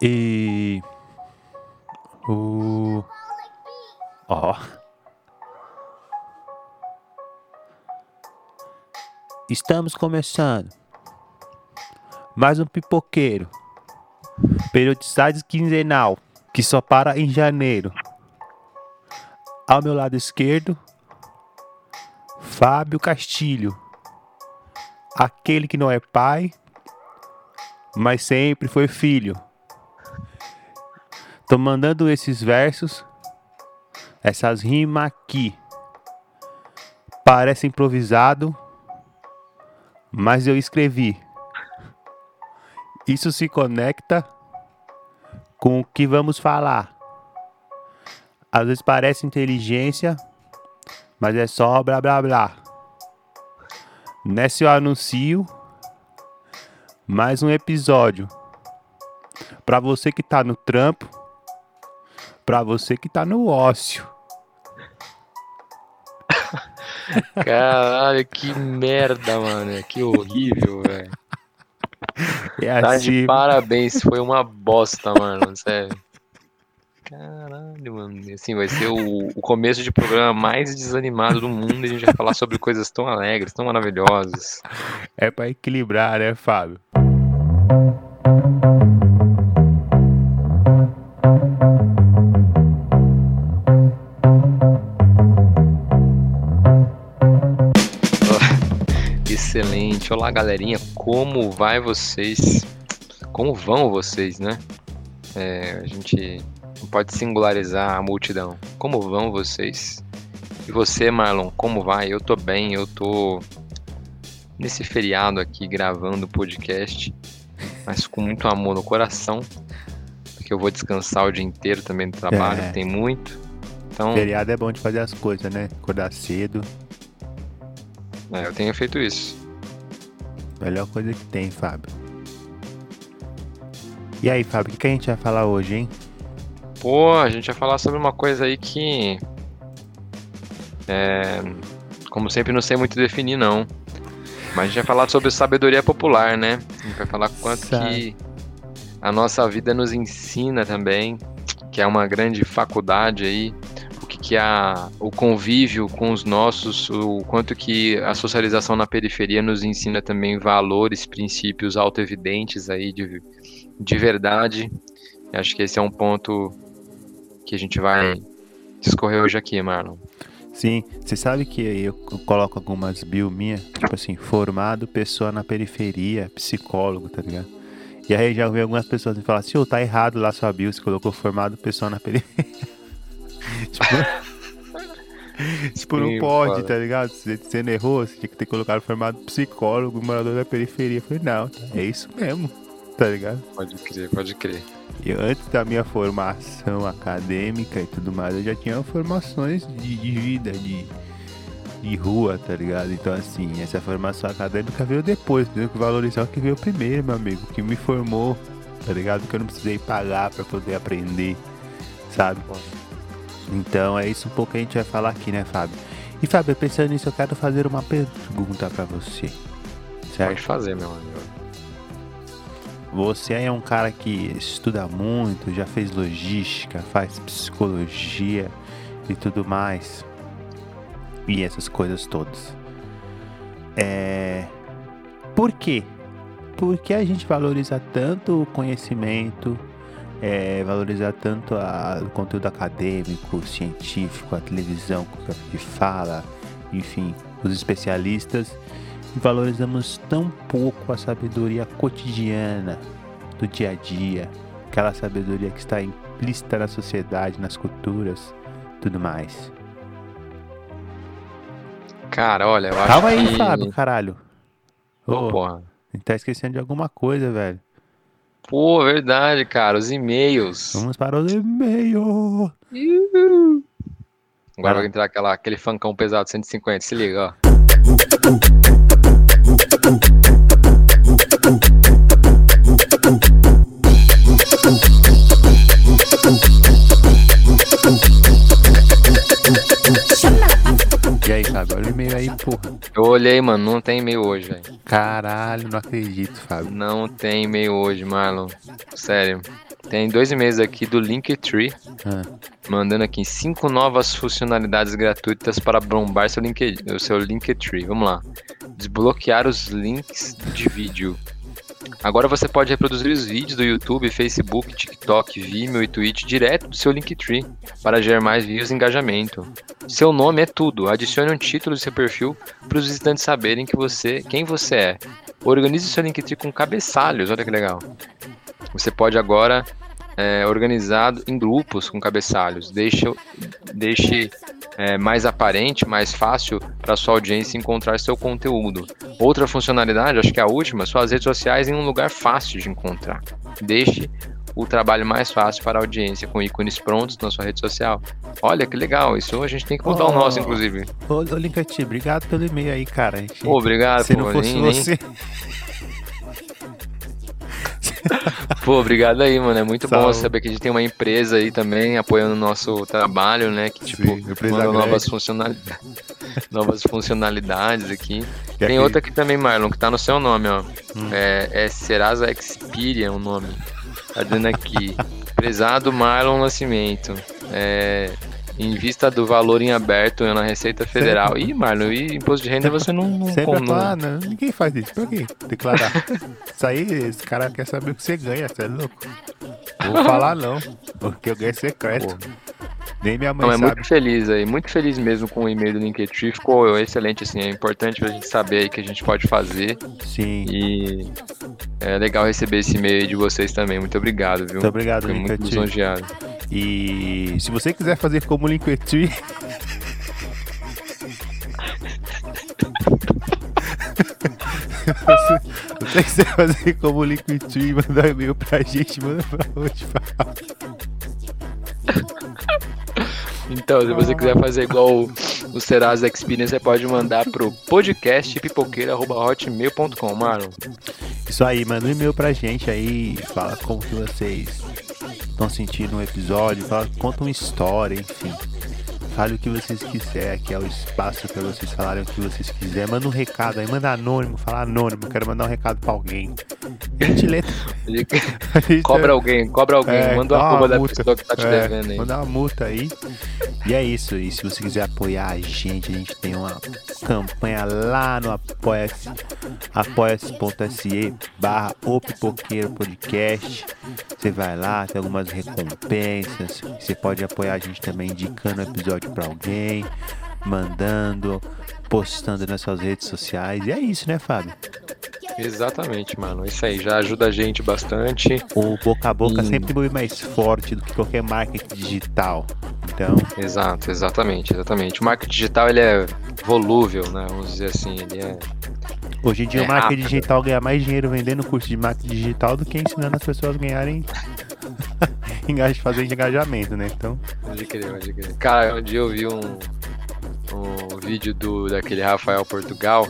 E. O. Ó. Estamos começando. Mais um pipoqueiro. Periodicidade quinzenal. Que só para em janeiro. Ao meu lado esquerdo. Fábio Castilho. Aquele que não é pai, mas sempre foi filho. Tô mandando esses versos, essas rimas aqui. Parece improvisado, mas eu escrevi. Isso se conecta com o que vamos falar. Às vezes parece inteligência, mas é só blá blá blá. Nesse eu anuncio mais um episódio para você que tá no trampo, para você que tá no ócio. Caralho, que merda, mano. Que horrível, velho. É Tá assim, de parabéns, foi uma bosta, mano, sério. Caralho, mano. Assim, vai ser o, o começo de programa mais desanimado do mundo e a gente vai falar sobre coisas tão alegres, tão maravilhosas. é para equilibrar, né, Fábio? Excelente. Olá, galerinha. Como vai vocês? Como vão vocês, né? É, a gente não pode singularizar a multidão. Como vão vocês? E você, Marlon, como vai? Eu tô bem, eu tô nesse feriado aqui gravando o podcast, mas com muito amor no coração, porque eu vou descansar o dia inteiro também do trabalho, É. tem muito. Então, Feriado é bom de fazer as coisas, né? Acordar cedo, é, eu tenho feito isso. Melhor coisa que tem, Fábio. E aí, Fábio, o que, a gente vai falar hoje, hein? Pô, a gente vai falar sobre uma coisa aí que. É, como sempre, não sei muito definir, não. Mas a gente vai falar sobre sabedoria popular, né? A gente vai falar quanto Sa- que a nossa vida nos ensina também, que é uma grande faculdade aí. Que, a, o convívio com os nossos, o quanto que a socialização na periferia nos ensina também valores, princípios autoevidentes aí de, de verdade. Acho que esse é um ponto que a gente vai discorrer hoje aqui, Marlon. Sim, você sabe que eu coloco algumas bio minha, tipo assim, formado, pessoa na periferia, psicólogo, tá ligado? E aí já ouvi algumas pessoas me falar assim, ô, tá errado lá sua bio, você colocou formado, pessoa na periferia. tipo, tipo, não Sim, pode, foda. tá ligado? Você, você não errou, você tinha que ter colocado formado psicólogo, morador da periferia. Eu falei, não, é isso mesmo, tá ligado? Pode crer, pode crer. E antes da minha formação acadêmica e tudo mais, eu já tinha formações de, de vida, de, de rua, tá ligado? Então, assim, essa formação acadêmica veio depois, entendeu? Que valorizar o que veio primeiro, meu amigo, que me formou, tá ligado? Que eu não precisei pagar pra poder aprender, sabe? Então, é isso um pouco que a gente vai falar aqui, né, Fábio? E, Fábio, pensando nisso, eu quero fazer uma pergunta pra você, certo? Pode fazer, meu amigo. Você é um cara que estuda muito, já fez logística, faz psicologia e tudo mais. E essas coisas todas. É. Por quê? Por que a gente valoriza tanto o conhecimento, é, valoriza tanto a- o conteúdo acadêmico, científico, a televisão que fala, enfim, os especialistas, e valorizamos tão pouco a sabedoria cotidiana do dia a dia, aquela sabedoria que está implícita na sociedade, nas culturas, tudo mais. Cara, olha, eu acho Calma aí, que... Fábio, caralho. Ô, Ô, porra. tá esquecendo de alguma coisa, velho. Pô, verdade, cara, os e-mails. Vamos para os e-mails. Agora vai entrar aquela, aquele funkão pesado 150, se liga, ó. Fábio, olha o e-mail aí, porra. Eu olhei, mano, não tem e-mail hoje, velho. Caralho, não acredito, Fábio. Não tem e-mail hoje, Marlon. Sério. Tem dois e-mails aqui do Linktree, Ah, mandando aqui cinco novas funcionalidades gratuitas para bombar seu, link, o seu Linktree. Vamos lá. Desbloquear os links de vídeo. Agora você pode reproduzir os vídeos do YouTube, Facebook, TikTok, Vimeo e Twitch direto do seu Linktree para gerar mais views e engajamento. Seu nome é tudo. Adicione um título do seu perfil para os visitantes saberem que você, quem você é. Organize seu Linktree com cabeçalhos. Olha que legal. Você pode agora é, organizado em grupos com cabeçalhos. Deixe, deixe é, mais aparente, mais fácil para sua audiência encontrar seu conteúdo. Outra funcionalidade, acho que é a última, suas redes sociais em um lugar fácil de encontrar. Deixe o trabalho mais fácil para a audiência, com ícones prontos na sua rede social. Olha que legal, isso a gente tem que mudar o Oh. nosso, inclusive. Ô, ô Linkati, obrigado pelo e-mail aí, cara. Gente- Pô, obrigado, Se não fosse você. Pô, obrigado aí, mano. É muito bom Salve. saber que a gente tem uma empresa aí também apoiando o nosso trabalho, né? Que, tipo, Sim, manda novas, funcionalidades, novas funcionalidades aqui. Quer Tem que- outra aqui também, Marlon, que tá no seu nome, ó. Hum. É, é Serasa Xperia o nome. Tá dizendo aqui. Prezado Marlon Nascimento. É, em vista do valor em aberto na Receita Federal. Ih, Marlon, e imposto de renda você não, não, Sempre com- eu não- ah, não, ninguém faz isso. Pra quê? Declarar. isso aí, esse cara quer saber o que você ganha, você é louco? Não Vou falar não, porque eu ganho secreto. Nem minha mãe Não, é sabe. muito feliz aí, muito feliz mesmo com o e-mail do Linktree, ficou excelente, assim, é importante pra gente saber aí que a gente pode fazer Sim. e é legal receber esse e-mail aí de vocês também, muito obrigado, viu? Muito obrigado, Fiquei muito lisonjeado. E se você quiser fazer como o Linktree... Se você quiser fazer como o Linktree e mandar um e-mail pra gente, manda pra onde, fala. Então, se você quiser fazer igual o, o Serasa Experience, você pode mandar pro podcastpipoqueira.hotmail.com, Marlon. Isso aí, manda um e-mail pra gente aí, fala como que vocês estão sentindo o episódio, fala, conta uma história, enfim. Fale o que vocês quiserem, aqui é o espaço pra vocês falarem o que vocês quiserem. Manda um recado aí, manda anônimo, fala anônimo, quero mandar um recado pra alguém. A gente lê. a gente- cobra alguém, cobra alguém, É, manda uma arroba da multa. pessoa que tá te É, devendo aí. Manda uma multa aí. E é isso. E se você quiser apoiar a gente, a gente tem uma campanha lá no apoia-se, apoia-se.se barra o Pipoqueiro Podcast. Você vai lá, tem algumas recompensas. Você pode apoiar a gente também indicando o episódio pra alguém, mandando, postando nas suas redes sociais. E é isso, né, Fábio? Exatamente, mano. Isso aí já ajuda a gente bastante. O boca a boca Hum. sempre muito mais forte do que qualquer marketing digital. Então, Exato, exatamente, exatamente. O marketing digital ele é volúvel, né? Vamos dizer assim, ele é. Hoje em dia É o marketing rápido. digital ganha mais dinheiro vendendo curso de marketing digital do que ensinando as pessoas a ganharem engaj- fazer engajamento, né? Então, Pode crer, pode crer. Cara, um dia eu vi um, um vídeo do, daquele Rafael Portugal.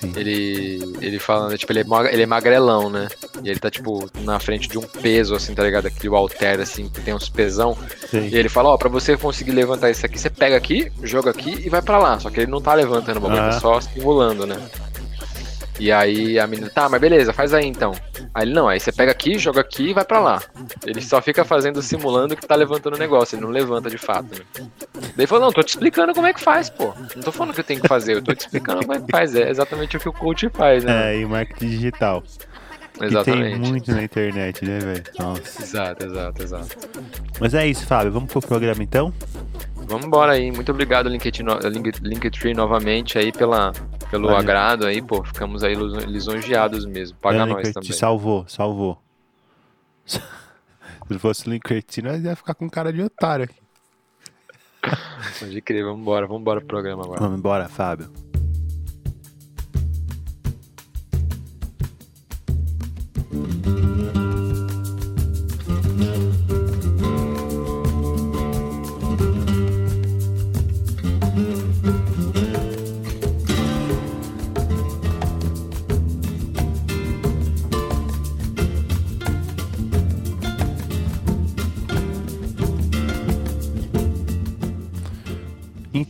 sim. Ele, ele falando, tipo, ele é, ele é magrelão, né? E ele tá, tipo, na frente de um peso, assim, tá ligado? Aquele alter, assim, que tem uns pesão. E Sim. ele fala, ó, pra você conseguir levantar isso aqui, você pega aqui, joga aqui e vai pra lá. Só que ele não tá levantando o bagulho, Ah. tá só simulando, né? E aí a menina, tá, mas beleza, faz aí então. Aí ele, não, aí você pega aqui, joga aqui e vai pra lá. Ele só fica fazendo, simulando que tá levantando o negócio, ele não levanta de fato, né? Daí ele falou, não, tô te explicando como é que faz, pô. Não tô falando que eu tenho que fazer, eu tô te explicando como é que faz. É exatamente o que o coach faz, né? É, e marketing digital. Que tem exatamente. muito na internet, né, velho? Nossa. Exato, exato, exato. Mas é isso, Fábio. Vamos pro programa então? Vamos embora aí. Muito obrigado, Linktree, no- Link- Linktree novamente aí pela, pelo Valeu. agrado aí, pô. Ficamos aí lis- lisonjeados mesmo. Paga É, nós Linkert, também. Salvou, salvou. Se fosse o Linkert, nós ia ficar com cara de otário aqui. Pode crer, vamos embora, vamos embora pro programa agora. Vamos embora, Fábio.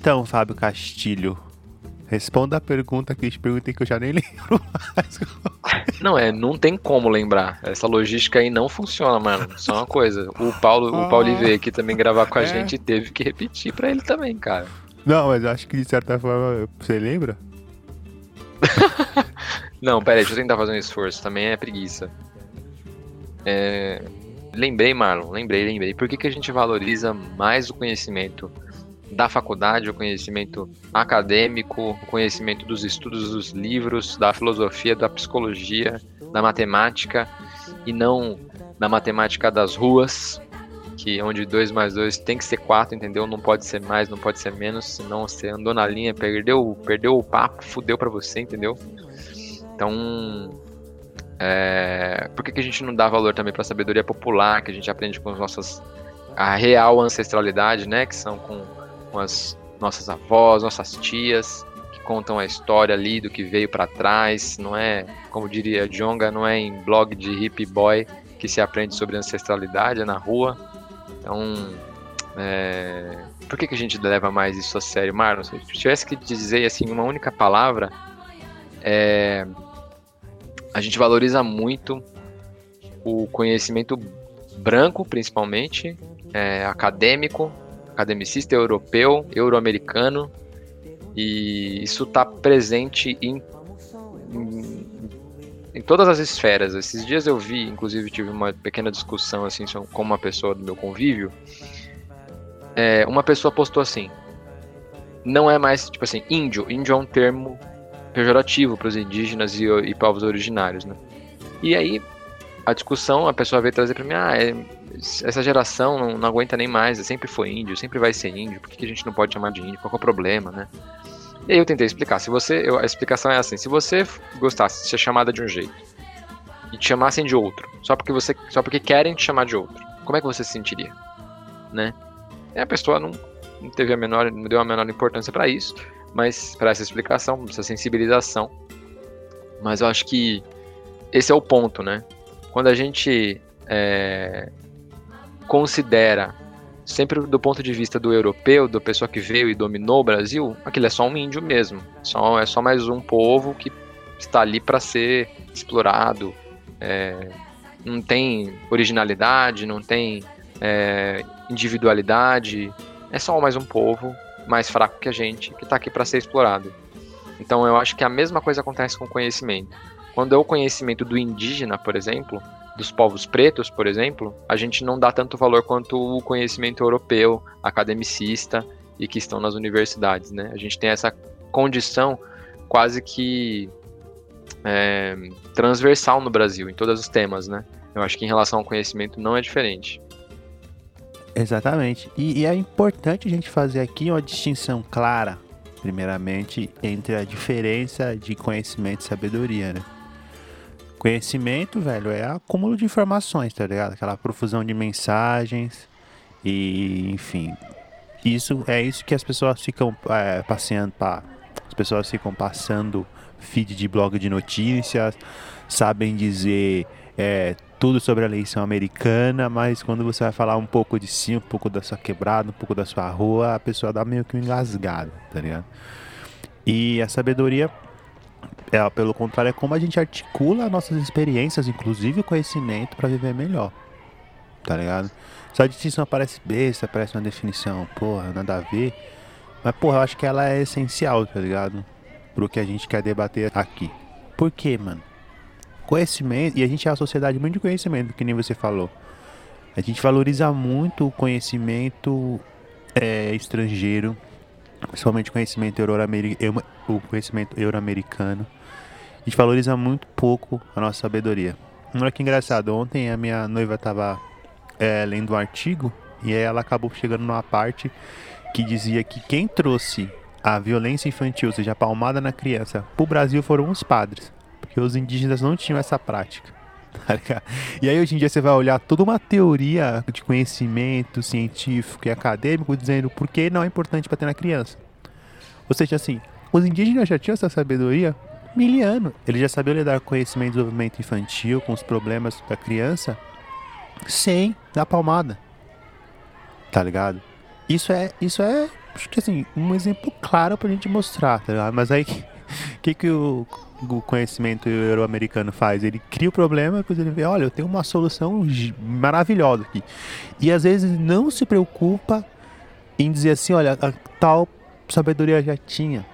Então, Fábio Castilho, Responda a pergunta que eu te perguntei que eu já nem lembro mais. Não, é, não tem como lembrar. Essa logística aí não funciona, mano. Só uma coisa. O Paulo, o Paulo veio aqui também gravar com a É. gente e teve que repetir pra ele também, cara. Não, mas eu acho que de certa forma. Você lembra? Não, pera aí, deixa eu tentar fazer um esforço. Também é preguiça. É, Lembrei, Marlon, lembrei, lembrei. Por que, que a gente valoriza mais o conhecimento da faculdade, o conhecimento acadêmico, o conhecimento dos estudos dos livros, da filosofia, da psicologia, da matemática, e não da matemática das ruas, que onde 2 mais 2 tem que ser 4, entendeu? Não pode ser mais, não pode ser menos, senão você andou na linha, perdeu, perdeu o papo, fudeu pra você, entendeu? Então, é, por que, que a gente não dá valor também para a sabedoria popular, que a gente aprende com as nossas a real ancestralidade, né, que são com, com as nossas avós, nossas tias, que contam a história ali do que veio para trás, não é, como diria Jonga, não é em blog de hippie boy que se aprende sobre ancestralidade, é na rua. Então, é, por que, que a gente leva mais isso a sério, Marlon? Se eu tivesse que dizer assim uma única palavra, é, a gente valoriza muito o conhecimento branco, principalmente, é, acadêmico, academicista europeu, euro-americano, e isso está presente em, em, em, todas as esferas. Esses dias eu vi, inclusive tive uma pequena discussão assim com uma pessoa do meu convívio. É, uma pessoa postou assim: não é mais tipo assim, índio. Índio é um termo pejorativo para os indígenas e, e, povos originários, né? E aí a discussão, a pessoa veio trazer para mim, ah, é, essa geração não, não, aguenta nem mais, sempre foi índio, sempre vai ser índio, por que a gente não pode chamar de índio? Qual é o problema, né? E aí eu tentei explicar, se você, eu, a explicação é assim, se você gostasse de ser chamada de um jeito e te chamassem de outro, só porque você, só porque querem te chamar de outro, como é que você se sentiria, né? E a pessoa não, não teve a menor, não deu a menor importância para isso, mas para essa explicação, essa sensibilização. Mas eu acho que esse é o ponto, né? Quando a gente é, considera, sempre do ponto de vista do europeu, da pessoa que veio e dominou o Brasil, aquele é só um índio mesmo. Só, é só mais um povo que está ali para ser explorado. É, não tem originalidade, não tem é, individualidade. É só mais um povo mais fraco que a gente, que está aqui para ser explorado. Então eu acho que a mesma coisa acontece com o conhecimento. Quando é o conhecimento do indígena, por exemplo, dos povos pretos, por exemplo, a gente não dá tanto valor quanto o conhecimento europeu, academicista e que estão nas universidades, né? A gente tem essa condição quase que é, transversal no Brasil, em todos os temas, né? Eu acho que em relação ao conhecimento não é diferente. Exatamente. E, e, é importante a gente fazer aqui uma distinção clara, primeiramente, entre a diferença de conhecimento e sabedoria, né? Conhecimento, velho, é acúmulo de informações, tá ligado? Aquela profusão de mensagens e, enfim. Isso é isso que as pessoas ficam é, passeando para as pessoas ficam passando feed de blog de notícias, sabem dizer é, tudo sobre a eleição americana, mas quando você vai falar um pouco de si, um pouco da sua quebrada, um pouco da sua rua, a pessoa dá meio que um engasgado, tá ligado? E a sabedoria, é, pelo contrário, é como a gente articula nossas experiências, inclusive o conhecimento, para viver melhor, tá ligado? Só distinção parece besta, parece uma definição, porra, nada a ver, mas porra, eu acho que ela é essencial, tá ligado? Pro que a gente quer debater aqui. Por quê, mano? conhecimento, e a gente é uma sociedade muito de conhecimento, que nem você falou. A gente valoriza muito o conhecimento é, estrangeiro, principalmente conhecimento euro-americano, o conhecimento euro-americano. A gente valoriza muito pouco a nossa sabedoria. Olha que engraçado, ontem a minha noiva estava é, lendo um artigo e ela acabou chegando numa parte que dizia que quem trouxe a violência infantil, ou seja, a palmada na criança, para o Brasil foram os padres porque os indígenas não tinham essa prática. Tá e aí hoje em dia você vai olhar toda uma teoria de conhecimento científico e acadêmico dizendo por que não é importante para ter na criança. Ou seja, assim, os indígenas já tinham essa sabedoria miliano. Eles já sabiam lidar com conhecimento de desenvolvimento infantil, com os problemas da criança, sem dar palmada. Tá ligado? Isso é, isso é acho que assim, um exemplo claro pra gente mostrar, tá ligado? Mas aí, o que, que o, o conhecimento euro-americano faz? Ele cria o problema, depois ele vê, olha, eu tenho uma solução maravilhosa aqui. E às vezes não se preocupa em dizer assim, olha, a tal sabedoria já tinha,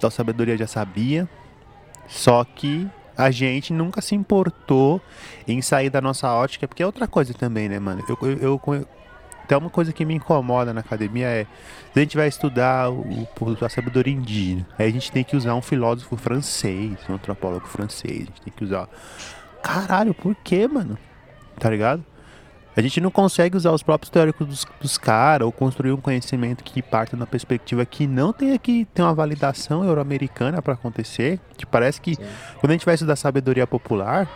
tal sabedoria já sabia, só que a gente nunca se importou em sair da nossa ótica, porque é outra coisa também, né, mano? Eu, eu, eu até uma coisa que me incomoda na academia é a gente vai estudar o, a sabedoria indígena, aí a gente tem que usar um filósofo francês, um antropólogo francês, a gente tem que usar. Caralho, por quê, mano? Tá ligado? A gente não consegue usar os próprios teóricos dos, dos caras ou construir um conhecimento que parte na perspectiva que não tenha que ter uma validação euro-americana para acontecer. Que parece que Sim. quando a gente vai estudar sabedoria popular,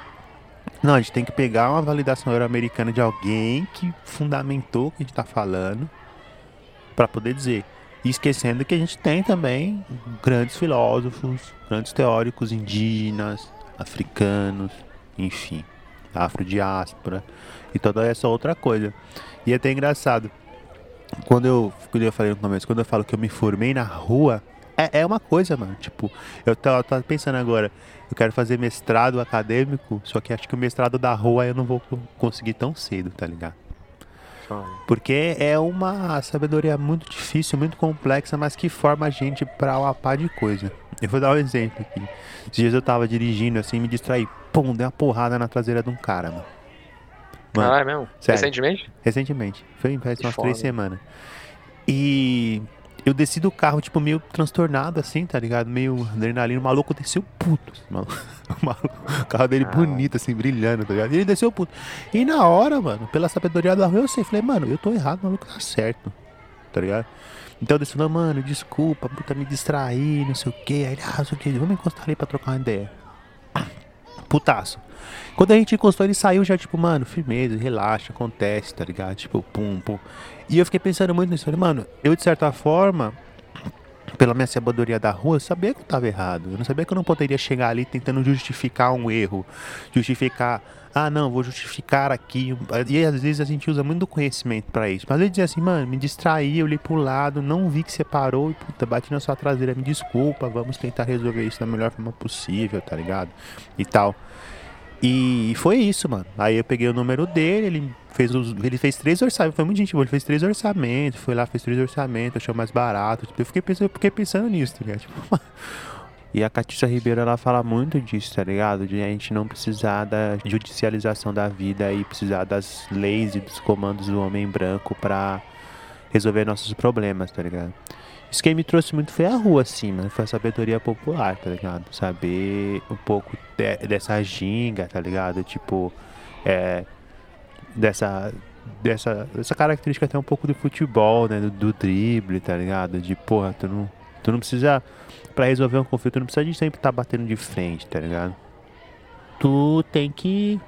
não, a gente tem que pegar uma validação euro-americana de alguém que fundamentou o que a gente está falando para poder dizer. E esquecendo que a gente tem também grandes filósofos, grandes teóricos indígenas, africanos, enfim, afrodiáspora e toda essa outra coisa. E é até engraçado. Quando eu, quando eu falei no começo, quando eu falo que eu me formei na rua, é, é uma coisa, mano. Tipo, eu tava, tava pensando agora, eu quero fazer mestrado acadêmico, só que acho que o mestrado da rua eu não vou conseguir tão cedo, tá ligado? Porque é uma sabedoria muito difícil, muito complexa, mas que forma a gente pra uma pá de coisa. Eu vou dar um exemplo aqui. Esses dias eu tava dirigindo assim, me distraí. Pum, dei uma porrada na traseira de um cara, mano. mano ah, é mesmo? Sério. Recentemente? Recentemente. Foi faz umas três semanas. E eu desci do carro, tipo, meio transtornado, assim, tá ligado? Meio adrenalina. O maluco desceu puto. Assim, maluco. O, maluco, o carro dele ah. bonito, assim, brilhando, tá ligado? E ele desceu puto. E na hora, mano, pela sabedoria da rua, eu sei. Falei, mano, eu tô errado, o maluco tá certo. Tá ligado? Então eu desci mano, desculpa, puta, me distrair, não sei o que. Aí ele, ah, não sei o que, vamos encostar ali pra trocar uma ideia. Putaço. Quando a gente encostou, ele saiu já, tipo, mano, firmeza, relaxa, acontece, tá ligado? Tipo, pum, pum. E eu fiquei pensando muito nisso. Mano, eu de certa forma, pela minha sabedoria da rua, eu sabia que eu tava errado. Eu não sabia que eu não poderia chegar ali tentando justificar um erro. Justificar, ah, não, vou justificar aqui. E às vezes a gente usa muito conhecimento para isso. Mas ele dizia assim, mano, me distraí, eu olhei pro lado, não vi que você parou e puta, bati na sua traseira, me desculpa, vamos tentar resolver isso da melhor forma possível, tá ligado? E tal. E foi isso, mano. Aí eu peguei o número dele, ele fez os, ele fez três orçamentos, foi muito gente boa, ele fez três orçamentos, foi lá, fez três orçamentos, achou mais barato. Tipo, eu fiquei pensando, eu fiquei pensando nisso, tá ligado? Tipo, e a Catícia Ribeiro, ela fala muito disso, tá ligado? De a gente não precisar da judicialização da vida e precisar das leis e dos comandos do homem branco para resolver nossos problemas, tá ligado? Isso que me trouxe muito foi a rua, assim, mano. Foi a sabedoria popular, tá ligado? Saber um pouco de, dessa ginga, tá ligado? Tipo, é, dessa, dessa, dessa característica até um pouco do futebol, né? Do, do drible, tá ligado? De, porra, tu não, tu não precisa, pra resolver um conflito, tu não precisa de sempre estar tá batendo de frente, tá ligado? Tu tem que,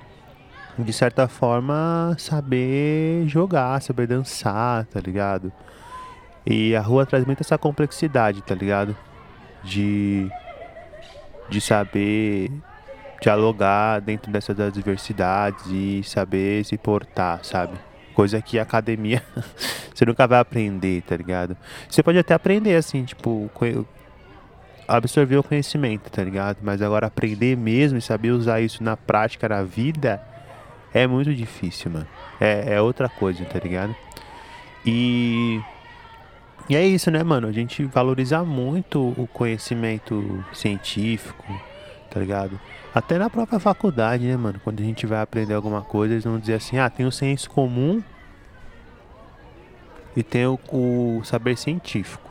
de certa forma, saber jogar, saber dançar, tá ligado? E a rua traz muito essa complexidade, tá ligado? De, de saber dialogar dentro dessas adversidades e saber se portar, sabe? Coisa que academia você nunca vai aprender, tá ligado? Você pode até aprender assim, tipo, absorver o conhecimento, tá ligado? Mas agora aprender mesmo e saber usar isso na prática, na vida, é muito difícil, mano. É, é outra coisa, tá ligado? E e é isso, né, mano? A gente valoriza muito o conhecimento científico, tá ligado? Até na própria faculdade, né, mano? Quando a gente vai aprender alguma coisa, eles vão dizer assim: ah, tem o senso comum e tem o, o saber científico.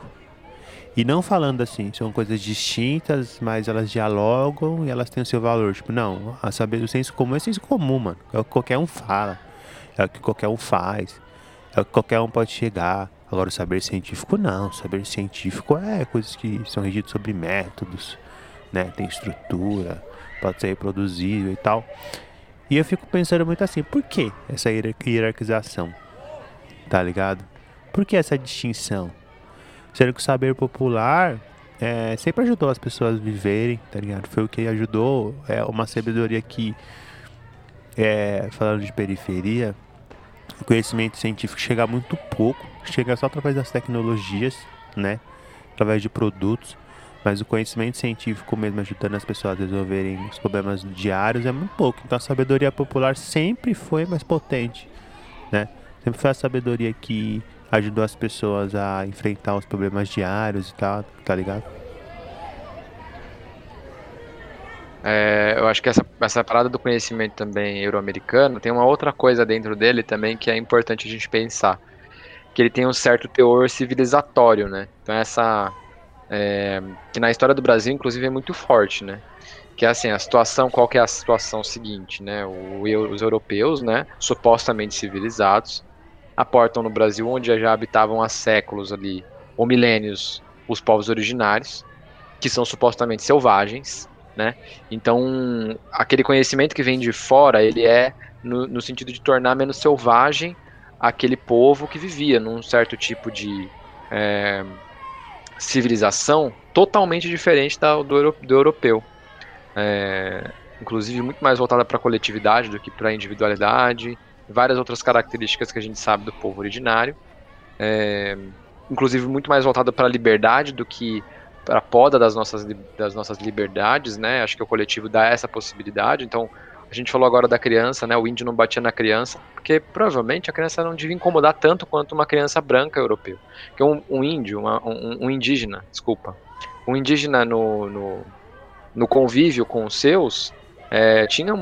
E não falando assim, são coisas distintas, mas elas dialogam e elas têm o seu valor. Tipo, não, a saber, o senso comum é senso comum, mano. É o que qualquer um fala, é o que qualquer um faz, é o que qualquer um pode chegar. Agora, o saber científico não. O saber científico é coisas que são regidas sobre métodos, né? Tem estrutura, pode ser reproduzível e tal. E eu fico pensando muito assim, por que essa hierarquização? Tá ligado? Por que essa distinção? Sendo que o saber popular é, sempre ajudou as pessoas a viverem, tá ligado? Foi o que ajudou, é uma sabedoria que, é, falando de periferia, o conhecimento científico chega muito pouco, chega só através das tecnologias, né? Através de produtos. Mas o conhecimento científico mesmo ajudando as pessoas a resolverem os problemas diários é muito pouco. Então a sabedoria popular sempre foi mais potente, né? Sempre foi a sabedoria que ajudou as pessoas a enfrentar os problemas diários e tal, tá ligado? É, eu acho que essa, essa parada do conhecimento também euro-americano tem uma outra coisa dentro dele também que é importante a gente pensar. Que ele tem um certo teor civilizatório, né? Então essa. É, que na história do Brasil, inclusive, é muito forte, né? Que é assim, a situação, qual que é a situação seguinte, né? O, os europeus, né, supostamente civilizados, aportam no Brasil, onde já habitavam há séculos ali, ou milênios, os povos originários, que são supostamente selvagens, né? Então, aquele conhecimento que vem de fora, ele é no, no, sentido de tornar menos selvagem aquele povo que vivia num certo tipo de é, civilização totalmente diferente da, do, do europeu. É, inclusive muito mais voltada para a coletividade do que para a individualidade, várias outras características que a gente sabe do povo originário. É, inclusive muito mais voltada para a liberdade do que para a poda das nossas, das nossas liberdades, né? Acho que o coletivo dá essa possibilidade. Então, a gente falou agora da criança, né? O índio não batia na criança, porque provavelmente a criança não devia incomodar tanto quanto uma criança branca europeu. Que um, um índio, uma, um, um, indígena, desculpa, um indígena no, no, no convívio com os seus, é, tinha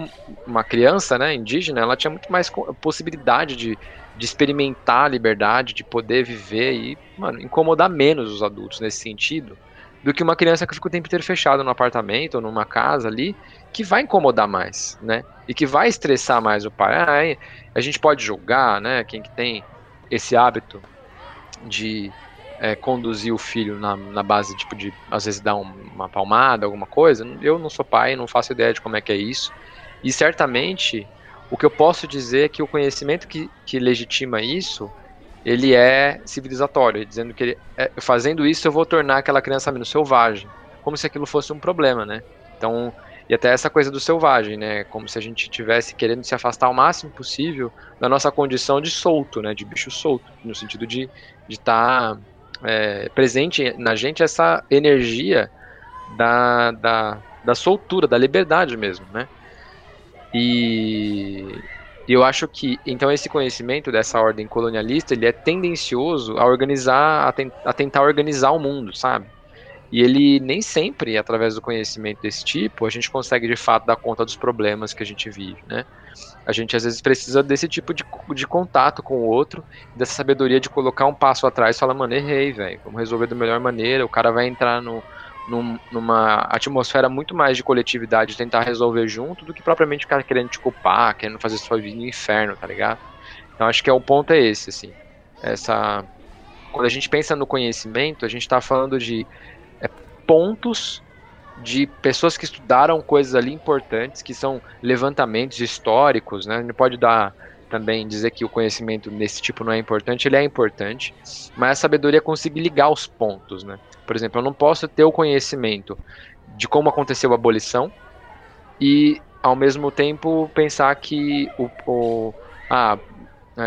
uma criança, né, indígena, ela tinha muito mais possibilidade de, de experimentar a liberdade, de poder viver e, mano, incomodar menos os adultos nesse sentido do que uma criança que fica o tempo inteiro fechada no apartamento ou numa casa ali, que vai incomodar mais, né? E que vai estressar mais o pai. Ah, a gente pode julgar, né? Quem que tem esse hábito de é, conduzir o filho na, na, base, tipo, de às vezes dar um, uma palmada, alguma coisa. Eu não sou pai, não faço ideia de como é que é isso. E certamente, o que eu posso dizer é que o conhecimento que, que legitima isso ele é civilizatório, dizendo que ele, é, fazendo isso eu vou tornar aquela criança menos selvagem, como se aquilo fosse um problema, né? Então, e até essa coisa do selvagem, né? Como se a gente tivesse querendo se afastar o máximo possível da nossa condição de solto, né? De bicho solto, no sentido de estar tá, é, presente na gente essa energia da, da, da soltura, da liberdade mesmo, né? E, e eu acho que, então, esse conhecimento dessa ordem colonialista, ele é tendencioso a organizar, a, ten, a tentar organizar o mundo, sabe? E ele nem sempre, através do conhecimento desse tipo, a gente consegue de fato dar conta dos problemas que a gente vive, né? A gente às vezes precisa desse tipo de, de contato com o outro, dessa sabedoria de colocar um passo atrás e falar, mano, errei, velho, vamos resolver da melhor maneira. O cara vai entrar no, num, numa atmosfera muito mais de coletividade, tentar resolver junto, do que propriamente ficar querendo te culpar, querendo fazer sua vida no inferno, tá ligado? Então acho que é o ponto é esse, assim. Essa. Quando a gente pensa no conhecimento, a gente está falando de é, pontos de pessoas que estudaram coisas ali importantes, que são levantamentos históricos, né? A gente pode dar também dizer que o conhecimento nesse tipo não é importante, ele é importante, mas a sabedoria é conseguir ligar os pontos, né? Por exemplo, eu não posso ter o conhecimento de como aconteceu a abolição e, ao mesmo tempo, pensar que o, o a, é,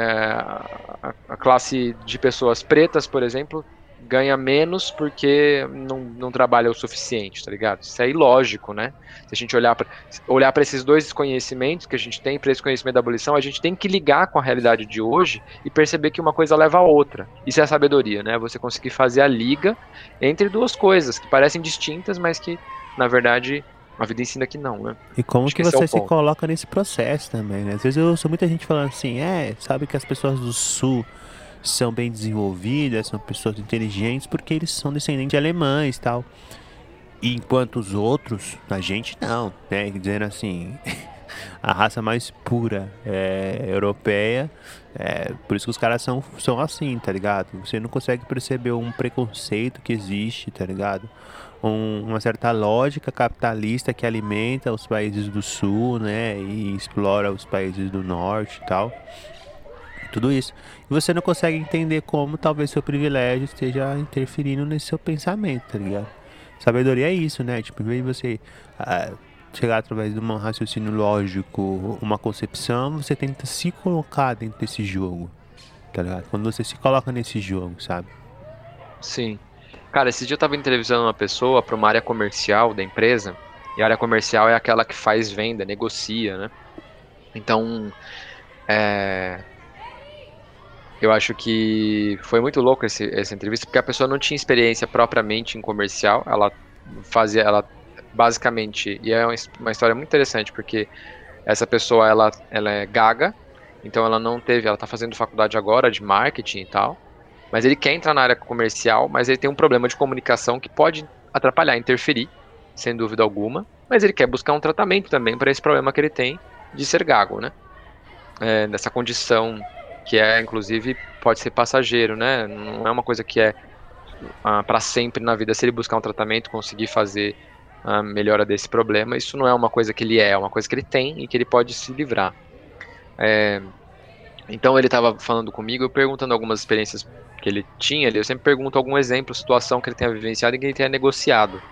a classe de pessoas pretas, por exemplo, ganha menos porque não, não trabalha o suficiente, tá ligado? Isso é ilógico, né? Se a gente olhar para olhar esses dois conhecimentos que a gente tem, para esse conhecimento da abolição, a gente tem que ligar com a realidade de hoje e perceber que uma coisa leva a outra. Isso é a sabedoria, né? Você conseguir fazer a liga entre duas coisas que parecem distintas, mas que, na verdade, a vida ensina que não, né? E como Acho que, que você é se coloca nesse processo também, né? Às vezes eu ouço muita gente falando assim, é, sabe que as pessoas do sul são bem desenvolvidas, são pessoas inteligentes, porque eles são descendentes de alemães tal. E enquanto os outros, a gente não, né? Dizendo assim, a raça mais pura é, europeia, é, por isso que os caras são, são assim, tá ligado? Você não consegue perceber um preconceito que existe, tá ligado? Um, uma certa lógica capitalista que alimenta os países do sul, né? E explora os países do norte e tal tudo isso. E você não consegue entender como talvez seu privilégio esteja interferindo nesse seu pensamento, tá ligado? Sabedoria é isso, né? Tipo, em vez de você ah, chegar através de um raciocínio lógico, uma concepção, você tenta se colocar dentro desse jogo, tá ligado? Quando você se coloca nesse jogo, sabe? Sim. Cara, esse dia eu tava entrevistando uma pessoa para uma área comercial da empresa, e a área comercial é aquela que faz venda, negocia, né? Então, é... eu acho que foi muito louco esse, essa entrevista, porque a pessoa não tinha experiência propriamente em comercial, ela fazia, ela basicamente, e é uma história muito interessante, porque essa pessoa, ela, ela é gaga, então ela não teve, ela tá fazendo faculdade agora de marketing e tal, mas ele quer entrar na área comercial, mas ele tem um problema de comunicação que pode atrapalhar, interferir, sem dúvida alguma, mas ele quer buscar um tratamento também para esse problema que ele tem de ser gago, né? É, condição que é, inclusive, pode ser passageiro, né? Não é uma coisa que é ah, para sempre na vida. Se ele buscar um tratamento, conseguir fazer a melhora desse problema, isso não é uma coisa que ele é, é uma coisa que ele tem e que ele pode se livrar. É, então ele estava falando comigo, eu perguntando algumas experiências que ele tinha eu sempre pergunto algum exemplo, situação que ele tenha vivenciado e que ele tenha negociado.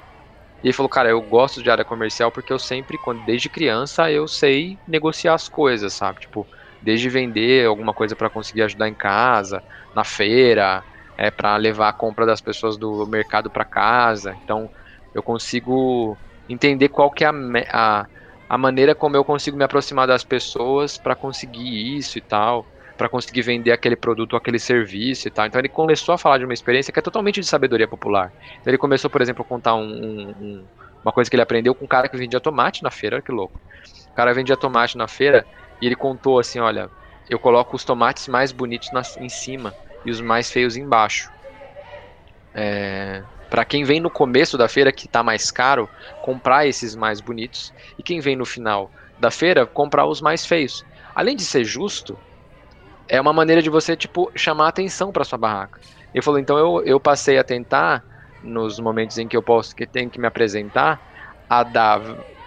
E ele falou, cara, eu gosto de área comercial porque eu sempre, quando, desde criança, eu sei negociar as coisas, sabe? Tipo, desde vender alguma coisa para conseguir ajudar em casa, na feira, é para levar a compra das pessoas do mercado para casa. Então, eu consigo entender qual que é a, a, a maneira como eu consigo me aproximar das pessoas para conseguir isso e tal para conseguir vender aquele produto aquele serviço e tal. Então ele começou a falar de uma experiência que é totalmente de sabedoria popular. Então ele começou, por exemplo, a contar um, um, uma coisa que ele aprendeu com um cara que vendia tomate na feira, olha que louco. O cara vendia tomate na feira e ele contou assim, olha, eu coloco os tomates mais bonitos na, em cima e os mais feios embaixo. É, para quem vem no começo da feira que está mais caro, comprar esses mais bonitos e quem vem no final da feira comprar os mais feios. Além de ser justo, é uma maneira de você, tipo, chamar atenção para sua barraca. Ele falou, então eu, eu passei a tentar, nos momentos em que eu posso, que tenho que me apresentar, a dar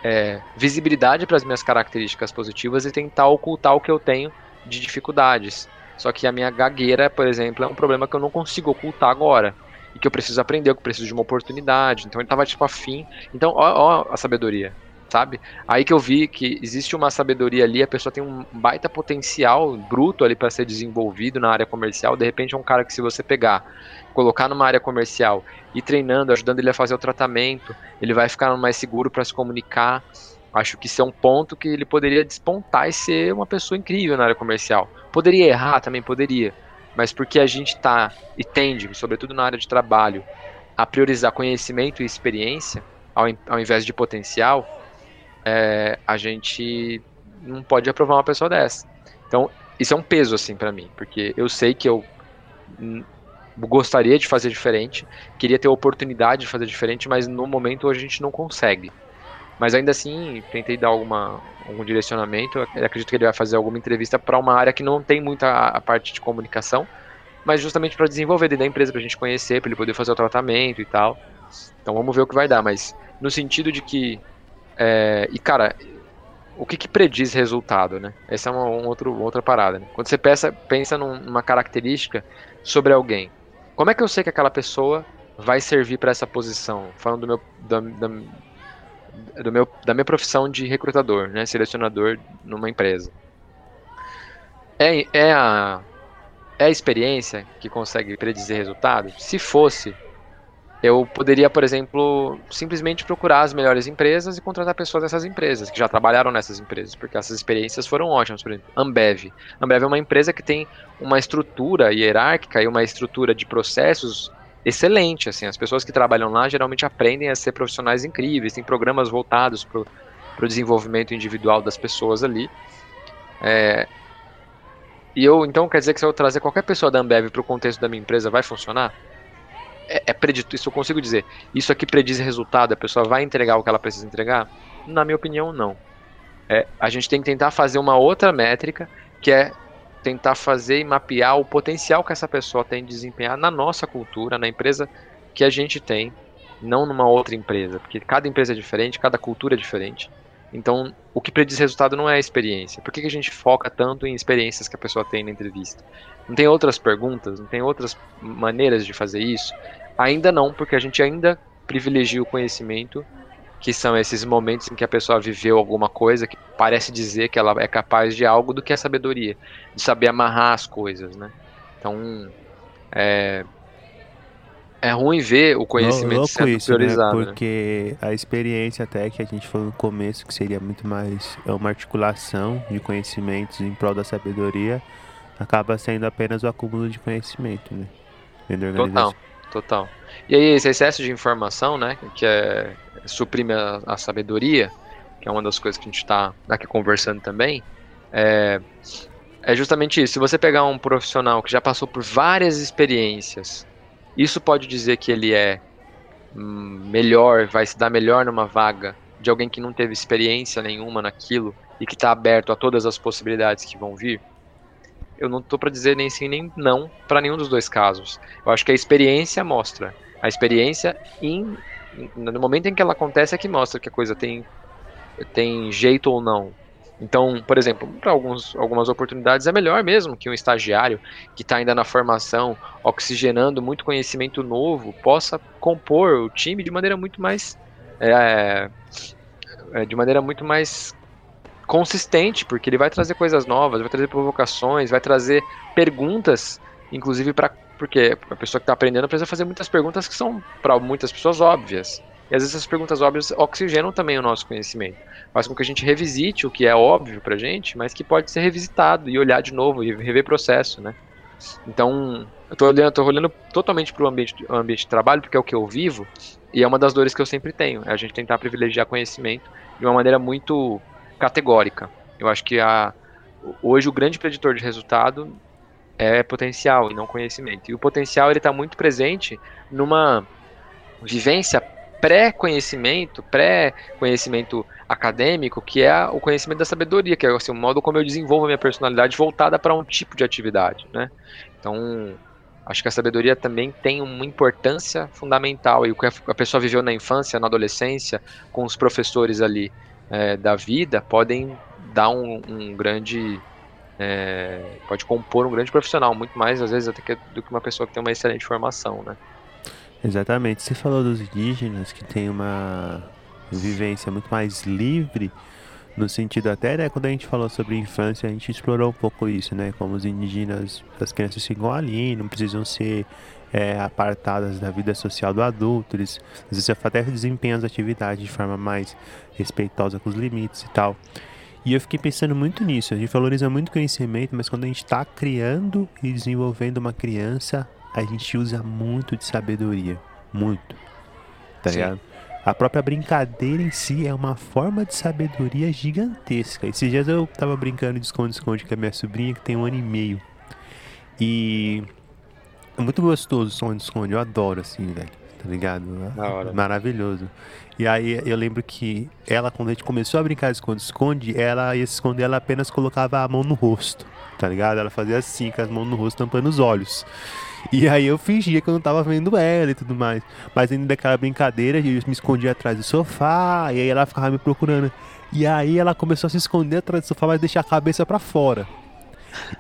é, visibilidade para as minhas características positivas e tentar ocultar o que eu tenho de dificuldades. Só que a minha gagueira, por exemplo, é um problema que eu não consigo ocultar agora. E que eu preciso aprender, que eu preciso de uma oportunidade. Então ele estava tipo afim. Então, ó, ó a sabedoria sabe? Aí que eu vi que existe uma sabedoria ali, a pessoa tem um baita potencial bruto ali para ser desenvolvido na área comercial. De repente é um cara que se você pegar, colocar numa área comercial e treinando, ajudando ele a fazer o tratamento, ele vai ficar mais seguro para se comunicar. Acho que isso é um ponto que ele poderia despontar e ser uma pessoa incrível na área comercial. Poderia errar também, poderia. Mas porque a gente tá e tende, sobretudo na área de trabalho, a priorizar conhecimento e experiência ao, ao invés de potencial, é, a gente não pode aprovar uma pessoa dessa. Então, isso é um peso, assim, para mim, porque eu sei que eu gostaria de fazer diferente, queria ter a oportunidade de fazer diferente, mas no momento a gente não consegue. Mas ainda assim, tentei dar alguma, algum direcionamento. Eu acredito que ele vai fazer alguma entrevista para uma área que não tem muita a parte de comunicação, mas justamente para desenvolver dentro da empresa, para a gente conhecer, para ele poder fazer o tratamento e tal. Então vamos ver o que vai dar. Mas no sentido de que é, e, cara, o que, que, prediz resultado, né? Essa é uma um outro, outra parada. Né? Quando você pensa, pensa numa característica sobre alguém, como é que eu sei que aquela pessoa vai servir para essa posição? Falando do meu, da, da, do meu, da minha profissão de recrutador, né? Selecionador numa empresa. É, é, a, é a experiência que consegue predizer resultado? Se fosse, eu poderia, por exemplo, simplesmente procurar as melhores empresas e contratar pessoas dessas empresas, que já trabalharam nessas empresas, porque essas experiências foram ótimas. Por exemplo, Ambev. Ambev é uma empresa que tem uma estrutura hierárquica e uma estrutura de processos excelente. Assim, as pessoas que trabalham lá geralmente aprendem a ser profissionais incríveis, tem programas voltados para o desenvolvimento individual das pessoas ali. É, e eu, então, quer dizer que se eu trazer qualquer pessoa da Ambev para o contexto da minha empresa, vai funcionar? É, é predito, isso eu consigo dizer. Isso aqui prediz resultado, a pessoa vai entregar o que ela precisa entregar? Na minha opinião, não. É, a gente tem que tentar fazer uma outra métrica, que é tentar fazer e mapear o potencial que essa pessoa tem de desempenhar na nossa cultura, na empresa que a gente tem, não numa outra empresa, porque cada empresa é diferente, cada cultura é diferente. Então, o que prediz resultado não é a experiência. Por que, que a gente foca tanto em experiências que a pessoa tem na entrevista? Não tem outras perguntas? Não tem outras maneiras de fazer isso? Ainda não, porque a gente ainda privilegia o conhecimento que são esses momentos em que a pessoa viveu alguma coisa que parece dizer que ela é capaz de algo do que a sabedoria, de saber amarrar as coisas, né? Então, é, é ruim ver o conhecimento Louco sendo isso, né? priorizado. né? Porque a experiência até que a gente falou no começo, que seria muito mais é uma articulação de conhecimentos em prol da sabedoria, acaba sendo apenas o acúmulo de conhecimento, né? Total, total. E aí, esse excesso de informação, né, que é, suprime a, a sabedoria, que é uma das coisas que a gente está aqui conversando também, é, é justamente isso. Se você pegar um profissional que já passou por várias experiências, isso pode dizer que ele é hum, melhor, vai se dar melhor numa vaga de alguém que não teve experiência nenhuma naquilo e que está aberto a todas as possibilidades que vão vir? Eu não tô para dizer nem sim nem não para nenhum dos dois casos. Eu acho que a experiência mostra. A experiência, em, em- no momento em que ela acontece, é que mostra que a coisa tem, tem jeito ou não. Então, por exemplo, para algumas oportunidades é melhor mesmo que um estagiário que está ainda na formação, oxigenando muito conhecimento novo, possa compor o time de maneira muito mais. é, é, de maneira muito mais consistente, porque ele vai trazer coisas novas, vai trazer provocações, vai trazer perguntas, inclusive para porque a pessoa que está aprendendo precisa fazer muitas perguntas que são para muitas pessoas óbvias. E às vezes essas perguntas óbvias oxigenam também o nosso conhecimento. Faz com que a gente revisite o que é óbvio pra gente, mas que pode ser revisitado e olhar de novo e rever processo, né? Então, eu tô olhando, tô olhando totalmente para o ambiente, ambiente de trabalho, porque é o que eu vivo, e é uma das dores que eu sempre tenho, é a gente tentar privilegiar conhecimento de uma maneira muito categórica. Eu acho que a, hoje o grande preditor de resultado é potencial e não conhecimento. E o potencial ele está muito presente numa vivência pré-conhecimento, pré-conhecimento acadêmico, que é o conhecimento da sabedoria, que é assim, o modo como eu desenvolvo a minha personalidade voltada para um tipo de atividade, né? Então, acho que a sabedoria também tem uma importância fundamental e o que a pessoa viveu na infância, na adolescência, com os professores ali é, da vida, podem dar um, um grande é, pode compor um grande profissional, muito mais às vezes até que, do que uma pessoa que tem uma excelente formação, né? Exatamente. Você falou dos indígenas que tem uma vivência muito mais livre, no sentido até, né, quando a gente falou sobre infância, a gente explorou um pouco isso, né, como os indígenas, as crianças ficam ali, não precisam ser é, apartadas da vida social do adulto, eles às vezes até desempenham as atividades de forma mais respeitosa com os limites e tal. E eu fiquei pensando muito nisso. A gente valoriza muito conhecimento, mas quando a gente está criando e desenvolvendo uma criança, a gente usa muito de sabedoria. Muito. Tá Sim. ligado? A própria brincadeira em si é uma forma de sabedoria gigantesca. Esses dias eu tava brincando de esconde-esconde com a minha sobrinha, que tem um ano e meio. E é muito gostoso o esconde-esconde, eu adoro assim, velho. Tá ligado? Da hora. Maravilhoso. E aí eu lembro que ela, quando a gente começou a brincar de esconde-esconde, ela ia se esconder, ela apenas colocava a mão no rosto, tá ligado? Ela fazia assim, com as mãos no rosto, tampando os olhos. E aí eu fingia que eu não tava vendo ela e tudo mais. Mas ainda daquela brincadeira, eu me escondia atrás do sofá, e aí ela ficava me procurando. E aí ela começou a se esconder atrás do sofá, mas deixar a cabeça pra fora.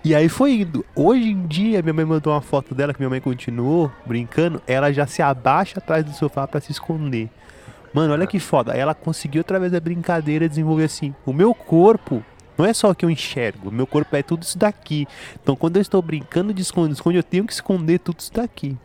E aí foi indo. Hoje em dia, minha mãe mandou uma foto dela, que minha mãe continuou brincando, ela já se abaixa atrás do sofá pra se esconder. Mano, olha que foda. Ela conseguiu, através da brincadeira, desenvolver assim: o meu corpo não é só o que eu enxergo, meu corpo é tudo isso daqui. Então, quando eu estou brincando de esconde-esconde, eu tenho que esconder tudo isso daqui.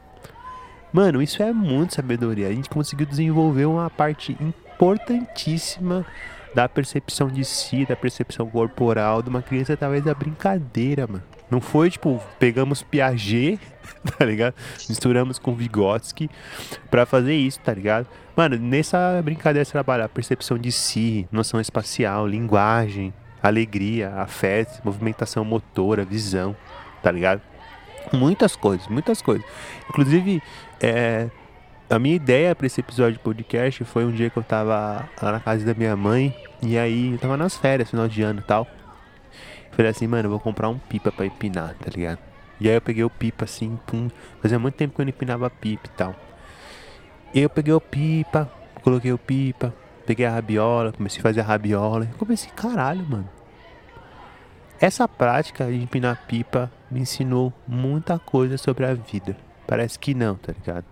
Mano, isso é muito sabedoria. A gente conseguiu desenvolver uma parte importantíssima da percepção de si, da percepção corporal de uma criança através da brincadeira, mano. Não foi tipo, pegamos Piaget, tá ligado? Misturamos com Vygotsky pra fazer isso, tá ligado? Mano, nessa brincadeira você trabalha a percepção de si, noção espacial, linguagem, alegria, afeto, movimentação motora, visão, tá ligado? Muitas coisas, muitas coisas. Inclusive, é, a minha ideia pra esse episódio de podcast foi um dia que eu tava lá na casa da minha mãe, e aí eu tava nas férias, final de ano e tal. Falei assim, mano, eu vou comprar um pipa pra empinar, tá ligado? E aí eu peguei o pipa assim, pum. Fazia muito tempo que eu não empinava pipa e tal. E eu peguei o pipa, coloquei o pipa, peguei a rabiola, comecei a fazer a rabiola. E comecei, caralho, mano. Essa prática de empinar pipa me ensinou muita coisa sobre a vida. Parece que não, tá ligado?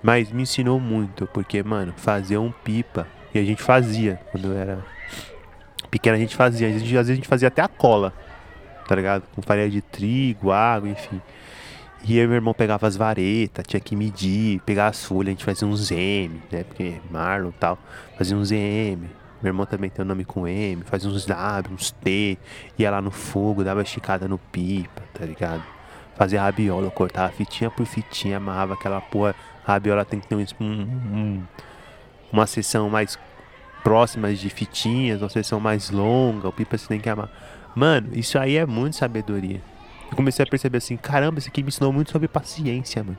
Mas me ensinou muito, porque, mano, fazer um pipa, e a gente fazia quando eu era pequeno, a gente fazia, às vezes, a gente fazia até a cola, tá ligado? Com farinha de trigo, água, enfim. E e meu irmão pegava as varetas, tinha que medir, pegar as folhas, a gente fazia uns M, né? Porque Marlon e tal, fazia uns M. Meu irmão também tem o um nome com M, fazia uns W, uns T, ia lá no fogo, dava esticada no pipa, tá ligado? Fazia rabiola, cortava fitinha por fitinha, amarrava aquela porra. A rabiola tem que ter um, um, uma seção mais próxima de fitinhas, uma seção mais longa, o pipa você tem que amar. Mano, isso aí é muito sabedoria eu comecei a perceber assim, caramba, esse aqui me ensinou muito sobre paciência, mano.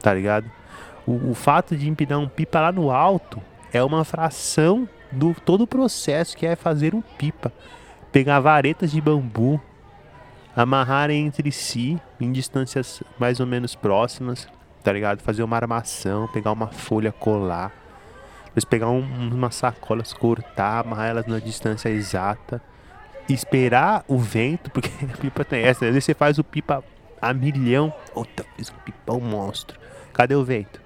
Tá ligado? O, o fato de empinar um pipa lá no alto é uma fração do todo o processo que é fazer um pipa. Pegar varetas de bambu, amarrarem entre si em distâncias mais ou menos próximas, tá ligado? Fazer uma armação, pegar uma folha, colar. Depois pegar um, umas sacolas, cortar, amarrar elas na distância exata esperar o vento, porque a pipa tem essa. Às vezes você faz o pipa a milhão. Puta, fiz um monstro. Cadê o vento?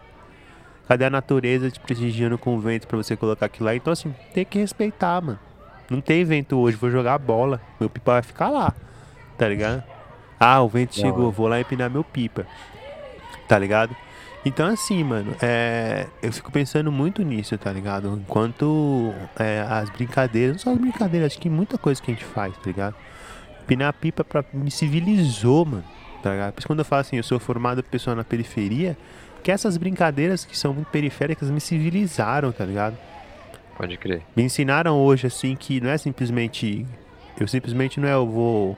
Cadê a natureza te prestigiando com o vento para você colocar aquilo lá? Então, assim, tem que respeitar, mano. Não tem vento hoje, vou jogar bola. Meu pipa vai ficar lá. Tá ligado? Ah, o vento Não. chegou, vou lá empinar meu pipa. Tá ligado? Então, assim, mano, é, eu fico pensando muito nisso, tá ligado? Enquanto é, as brincadeiras, não só as brincadeiras, acho que muita coisa que a gente faz, tá ligado? Pinar pipa pra, me civilizou, mano, tá? Por isso quando eu falo assim, eu sou formado pessoa na periferia, que essas brincadeiras que são muito periféricas me civilizaram, tá ligado? Pode crer. Me ensinaram hoje, assim, que não é simplesmente. Eu simplesmente não é eu vou.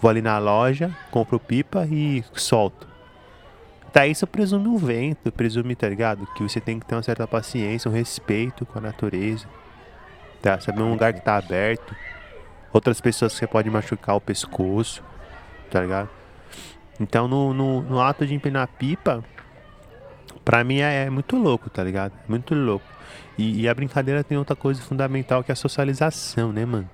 Vou ali na loja, compro pipa e solto. Tá, isso presume o vento, presume, tá ligado? Que você tem que ter uma certa paciência, um respeito com a natureza. Tá? Saber um lugar que tá aberto. Outras pessoas que você pode machucar o pescoço, tá ligado? Então no, no, no ato de empinar pipa, pra mim é, é, muito louco, tá ligado? É muito louco. E, e, a brincadeira tem outra coisa fundamental que é a socialização, né, mano?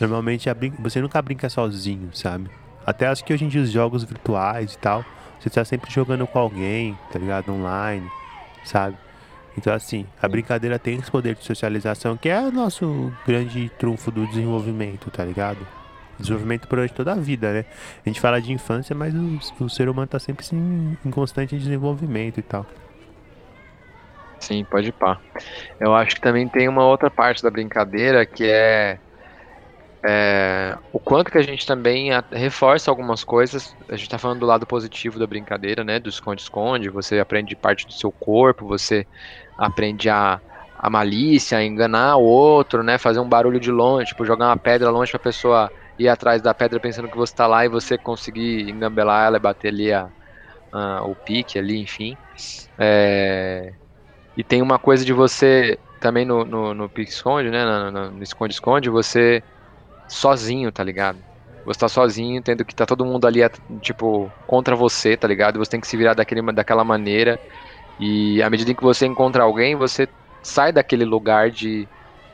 Normalmente brin... você nunca brinca sozinho, sabe? Até acho que hoje em dia os jogos virtuais e tal você tá sempre jogando com alguém, tá ligado? Online, sabe? Então, assim, a brincadeira tem esse poder de socialização que é o nosso grande trunfo do desenvolvimento, tá ligado? Desenvolvimento durante toda a vida, né? A gente fala de infância, mas o, o ser humano tá sempre assim, em constante desenvolvimento e tal. Sim, pode pá. Eu acho que também tem uma outra parte da brincadeira que é é, o quanto que a gente também a, reforça algumas coisas. A gente está falando do lado positivo da brincadeira, né? Do esconde-esconde. Você aprende parte do seu corpo, você aprende a, a malícia, a enganar o outro, né? Fazer um barulho de longe, tipo, jogar uma pedra longe para a pessoa ir atrás da pedra pensando que você está lá e você conseguir engambelar ela e bater ali a, a o pique ali, enfim. É, e tem uma coisa de você também no, no, no pique-esconde, né? No esconde-esconde, você sozinho, tá ligado? Você tá sozinho, tendo que tá todo mundo ali, tipo, contra você, tá ligado? Você tem que se virar daquele, daquela maneira. E à medida em que você encontra alguém, você sai daquele lugar de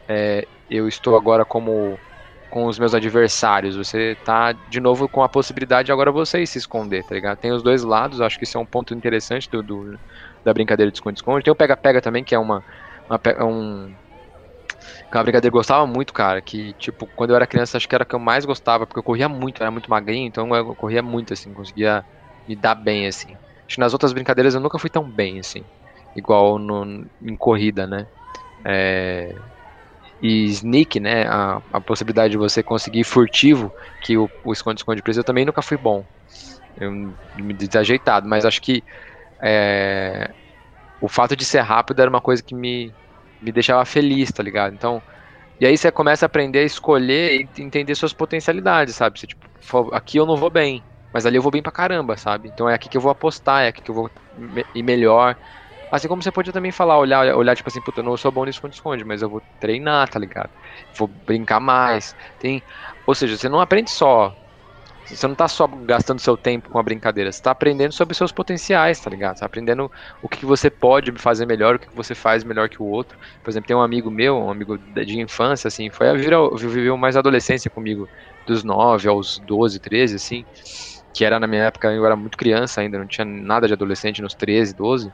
é, eu estou agora como com os meus adversários. Você tá de novo com a possibilidade de agora você se esconder, tá ligado? Tem os dois lados, acho que isso é um ponto interessante do, do da brincadeira de esconde-esconde. Tem o pega-pega também, que é uma, uma um, que é brincadeira que eu gostava muito, cara. Que, tipo, quando eu era criança, acho que era a que eu mais gostava, porque eu corria muito, eu era muito magrinho, então eu corria muito, assim, conseguia me dar bem, assim. Acho que nas outras brincadeiras eu nunca fui tão bem, assim. Igual no, em corrida, né? É... E sneak, né? A, a possibilidade de você conseguir furtivo, que o esconde-esconde preso, eu também nunca fui bom. Eu me desajeitado, mas acho que é... o fato de ser rápido era uma coisa que me, me deixava feliz, tá ligado? Então, e aí você começa a aprender a escolher e entender suas potencialidades, sabe? Você, tipo, aqui eu não vou bem, mas ali eu vou bem pra caramba, sabe? Então é aqui que eu vou apostar, é aqui que eu vou ir melhor. Assim como você pode também falar, olhar, olhar tipo assim, puta, eu não sou bom nisso esconde-esconde, mas eu vou treinar, tá ligado? Vou brincar mais. Tem, ou seja, você não aprende só você não tá só gastando seu tempo com a brincadeira, você tá aprendendo sobre seus potenciais, tá ligado? Você tá aprendendo o que você pode fazer melhor, o que você faz melhor que o outro. Por exemplo, tem um amigo meu, um amigo de infância, assim, foi a viveu mais adolescência comigo, dos 9 aos 12, 13, assim. que era na minha época, eu era muito criança ainda, não tinha nada de adolescente, nos 13, 12.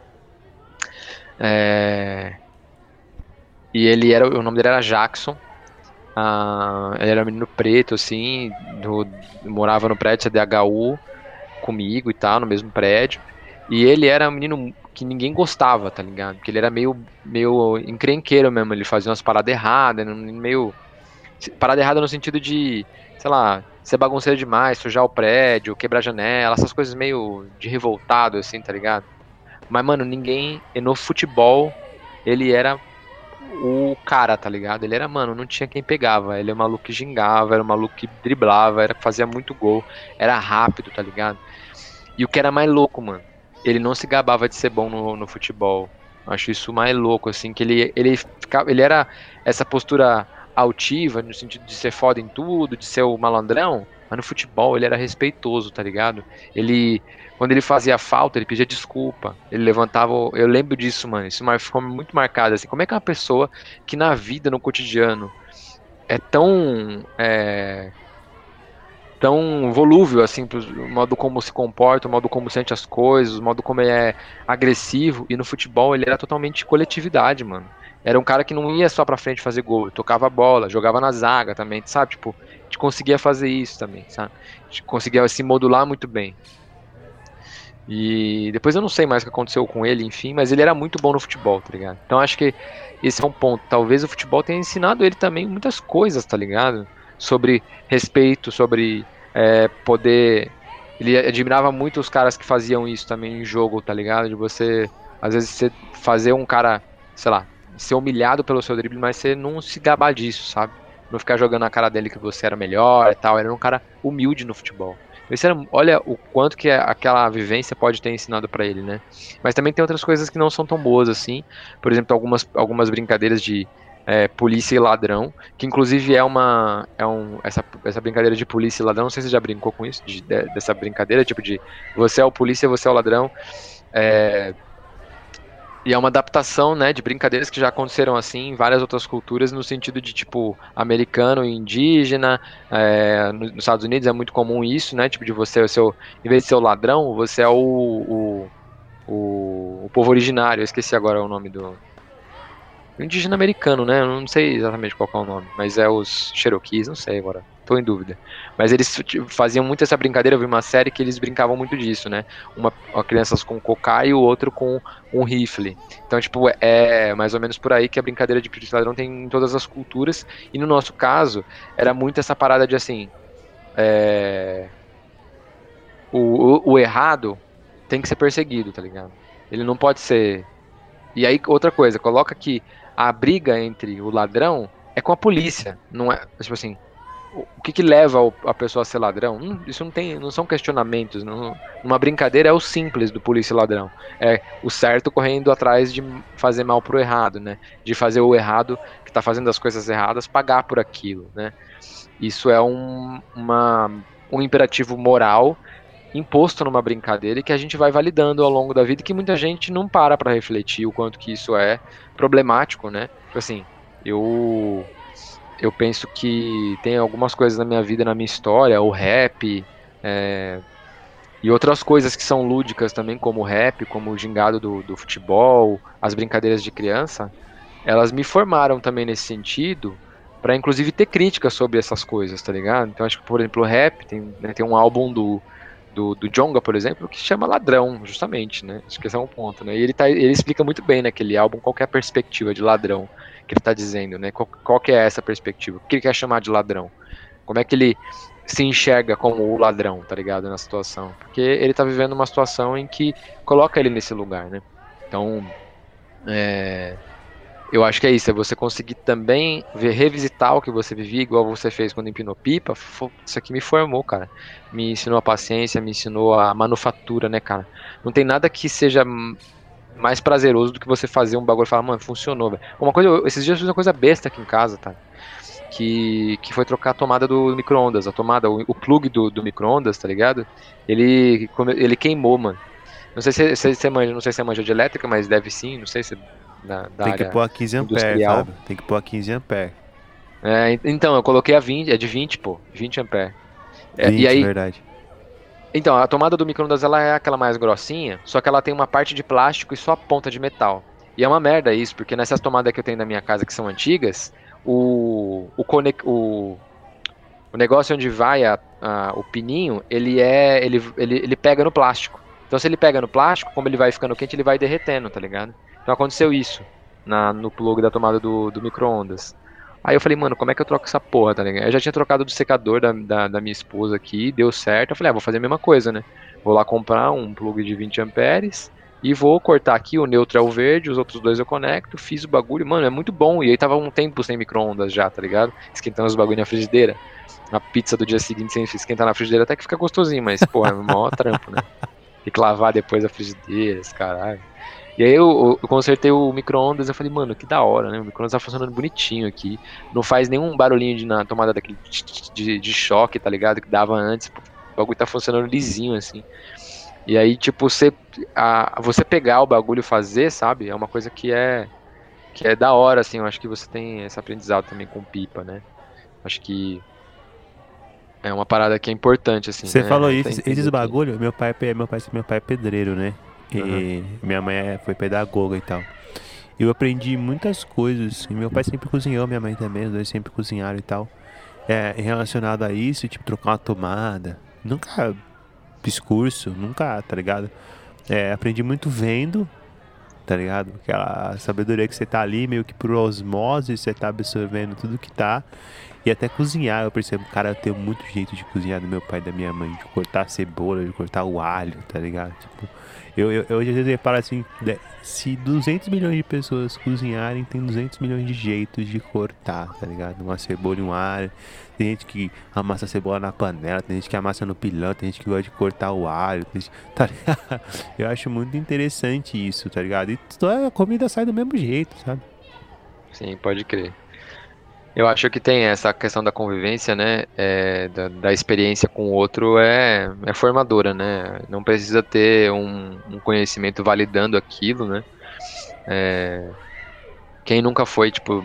É... E ele era, o nome dele era Jackson. Ah, ele era um menino preto, assim, do, morava no prédio CDHU comigo e tal, no mesmo prédio. E ele era um menino que ninguém gostava, tá ligado? Porque ele era meio, meio encrenqueiro mesmo, ele fazia umas paradas erradas, meio. Parada errada no sentido de, sei lá, ser bagunceiro demais, sujar o prédio, quebrar janela, essas coisas meio de revoltado, assim, tá ligado? Mas, mano, ninguém. No futebol, ele era o cara, tá ligado? Ele era, mano, não tinha quem pegava. Ele é um maluco que gingava, era um maluco que driblava, era, fazia muito gol, era rápido, tá ligado? E o que era mais louco, mano, ele não se gabava de ser bom no, no futebol. Acho isso mais louco, assim, que ele, ele, ficava, ele era essa postura altiva, no sentido de ser foda em tudo, de ser o malandrão, mas no futebol ele era respeitoso, tá ligado? Ele, quando ele fazia falta, ele pedia desculpa, ele levantava, eu lembro disso, mano, isso ficou muito marcado, assim, como é que uma pessoa que na vida, no cotidiano, é tão, é, tão volúvel, assim, o modo como se comporta, o modo como sente as coisas, o modo como ele é agressivo. E no futebol ele era totalmente coletividade, mano. Era um cara que não ia só pra frente fazer gol, tocava bola, jogava na zaga também, sabe? Tipo, gente conseguia fazer isso também, sabe? A gente conseguia se modular muito bem. E depois eu não sei mais o que aconteceu com ele, enfim, mas ele era muito bom no futebol, tá ligado? Então acho que esse é um ponto. Talvez o futebol tenha ensinado ele também muitas coisas, tá ligado? Sobre respeito, sobre é, poder. Ele admirava muito os caras que faziam isso também em jogo, tá ligado? De você, às vezes, você fazer um cara, sei lá, ser humilhado pelo seu drible, mas você não se gabar disso, sabe? Não ficar jogando na cara dele que você era melhor e tal. Ele era um cara humilde no futebol. Era, olha o quanto que aquela vivência pode ter ensinado para ele, né? Mas também tem outras coisas que não são tão boas assim. Por exemplo, algumas, algumas brincadeiras de é, polícia e ladrão, que inclusive é uma é um, essa, essa brincadeira de polícia e ladrão, não sei se você já brincou com isso, de, de, dessa brincadeira, tipo de você é o polícia, você é o ladrão, é, e é uma adaptação, né, de brincadeiras que já aconteceram assim em várias outras culturas, no sentido de, tipo, americano e indígena, é, nos Estados Unidos é muito comum isso, né, tipo, de você, ser o, em vez de ser o ladrão, você é o, o, o, o povo originário, eu esqueci agora o nome do, indígena americano, né? Eu não sei exatamente qual é o nome, mas é os Cherokees, não sei agora, tô em dúvida. Mas eles faziam muito essa brincadeira, eu vi uma série que eles brincavam muito disso, né? Uma, uma crianças com cocá e o outro com um rifle. Então, tipo, é mais ou menos por aí que a brincadeira de polícia ladrão tem em todas as culturas. E no nosso caso, era muito essa parada de assim. É... O, o, o errado tem que ser perseguido, tá ligado? Ele não pode ser. E aí, outra coisa, coloca que a briga entre o ladrão é com a polícia, não é, tipo assim, o que, que leva a pessoa a ser ladrão? Hum, isso não tem, não são questionamentos. Não, uma brincadeira é o simples do polícia ladrão. É o certo correndo atrás de fazer mal pro errado, né? De fazer o errado que está fazendo as coisas erradas pagar por aquilo, né? Isso é um, uma, um imperativo moral imposto numa brincadeira e que a gente vai validando ao longo da vida e que muita gente não para para refletir o quanto que isso é problemático, né? Tipo assim, eu eu penso que tem algumas coisas na minha vida, na minha história, o rap é, e outras coisas que são lúdicas também, como o rap, como o gingado do, do futebol, as brincadeiras de criança, elas me formaram também nesse sentido, para inclusive ter críticas sobre essas coisas, tá ligado? Então acho que, por exemplo, o rap tem, né, tem um álbum do do, do Jonga, por exemplo, que chama Ladrão, justamente, né? Acho que esse é um ponto, né? E ele, tá, ele explica muito bem naquele álbum qual é a perspectiva de ladrão que ele está dizendo, né? Qual, qual que é essa perspectiva? O que ele quer chamar de ladrão? Como é que ele se enxerga como o ladrão, tá ligado? Na situação. Porque ele está vivendo uma situação em que coloca ele nesse lugar, né? Então, é, eu acho que é isso, é você conseguir também ver, revisitar o que você vivia, igual você fez quando empinou pipa. Isso aqui me formou, cara. Me ensinou a paciência, me ensinou a manufatura, né, cara? Não tem nada que seja mais prazeroso do que você fazer um bagulho e falar, mano, funcionou, velho. Uma coisa, esses dias eu fiz uma coisa besta aqui em casa, tá? Que, que foi trocar a tomada do micro-ondas, a tomada, o, o plug do, do micro-ondas, tá ligado? Ele, ele queimou, mano. Não sei se você manja, não sei se é manja de elétrica, mas deve sim, não sei se da Tem que pôr a 15 ampere, sabe? Tem que pôr a 15 ampere. É, então, eu coloquei a 20, é de 20, pô, 20 ampere. É, 20, e aí, verdade. Então, a tomada do micro-ondas ela é aquela mais grossinha, só que ela tem uma parte de plástico e só a ponta de metal. E é uma merda isso, porque nessas tomadas que eu tenho na minha casa que são antigas, o, o, o, o negócio onde vai a, a, o pininho, ele é. Ele, ele, ele pega no plástico. Então se ele pega no plástico, como ele vai ficando quente, ele vai derretendo, tá ligado? Então aconteceu isso na, no plug da tomada do, do micro-ondas. Aí eu falei, mano, como é que eu troco essa porra, tá ligado? Eu já tinha trocado do secador da, da, da minha esposa aqui, deu certo. Eu falei, ah, vou fazer a mesma coisa, né? Vou lá comprar um plug de 20 amperes e vou cortar aqui, o neutro é o verde, os outros dois eu conecto, fiz o bagulho, mano, é muito bom. E aí tava um tempo sem micro-ondas já, tá ligado? Esquentando os bagulho na frigideira. A pizza do dia seguinte sem esquentar na frigideira até que fica gostosinho, mas, pô, é maior trampo, né? Tem que lavar depois a frigideira, esse caralho. E aí eu, eu consertei o micro-ondas, eu falei, mano, que da hora, né? O micro-ondas tá funcionando bonitinho aqui. Não faz nenhum barulhinho de, na tomada daquele de, de choque, tá ligado? Que dava antes. O bagulho tá funcionando lisinho, assim. E aí, tipo, você, a, você pegar o bagulho e fazer, sabe? É uma coisa que é que é da hora, assim. Eu acho que você tem esse aprendizado também com pipa, né? Acho que é uma parada que é importante, assim. Você né? falou isso, esses bagulho, meu pai, meu pai, meu pai é pedreiro, né? E uhum. minha mãe é, foi pedagoga e tal. Eu aprendi muitas coisas. E meu pai sempre cozinhou, minha mãe também, os dois sempre cozinharam e tal. É, relacionado a isso, tipo, trocar uma tomada. Nunca discurso, nunca, tá ligado? É, aprendi muito vendo, tá ligado? Aquela sabedoria que você tá ali, meio que por osmose, você tá absorvendo tudo que tá. E até cozinhar, eu percebo, cara, eu tenho muito jeito de cozinhar do meu pai e da minha mãe, de cortar a cebola, de cortar o alho, tá ligado? Tipo, eu, eu, eu vezes reparo assim, se 200 milhões de pessoas cozinharem, tem 200 milhões de jeitos de cortar, tá ligado? Uma cebola e um alho. Tem gente que amassa a cebola na panela, tem gente que amassa no pilão, tem gente que gosta de cortar o alho, gente, tá ligado? Eu acho muito interessante isso, tá ligado? E toda a comida sai do mesmo jeito, sabe? Sim, pode crer. Eu acho que tem essa questão da convivência, né? É, da, da, experiência com o outro é, é formadora, né? Não precisa ter um, um conhecimento validando aquilo, né? É, quem nunca foi, tipo,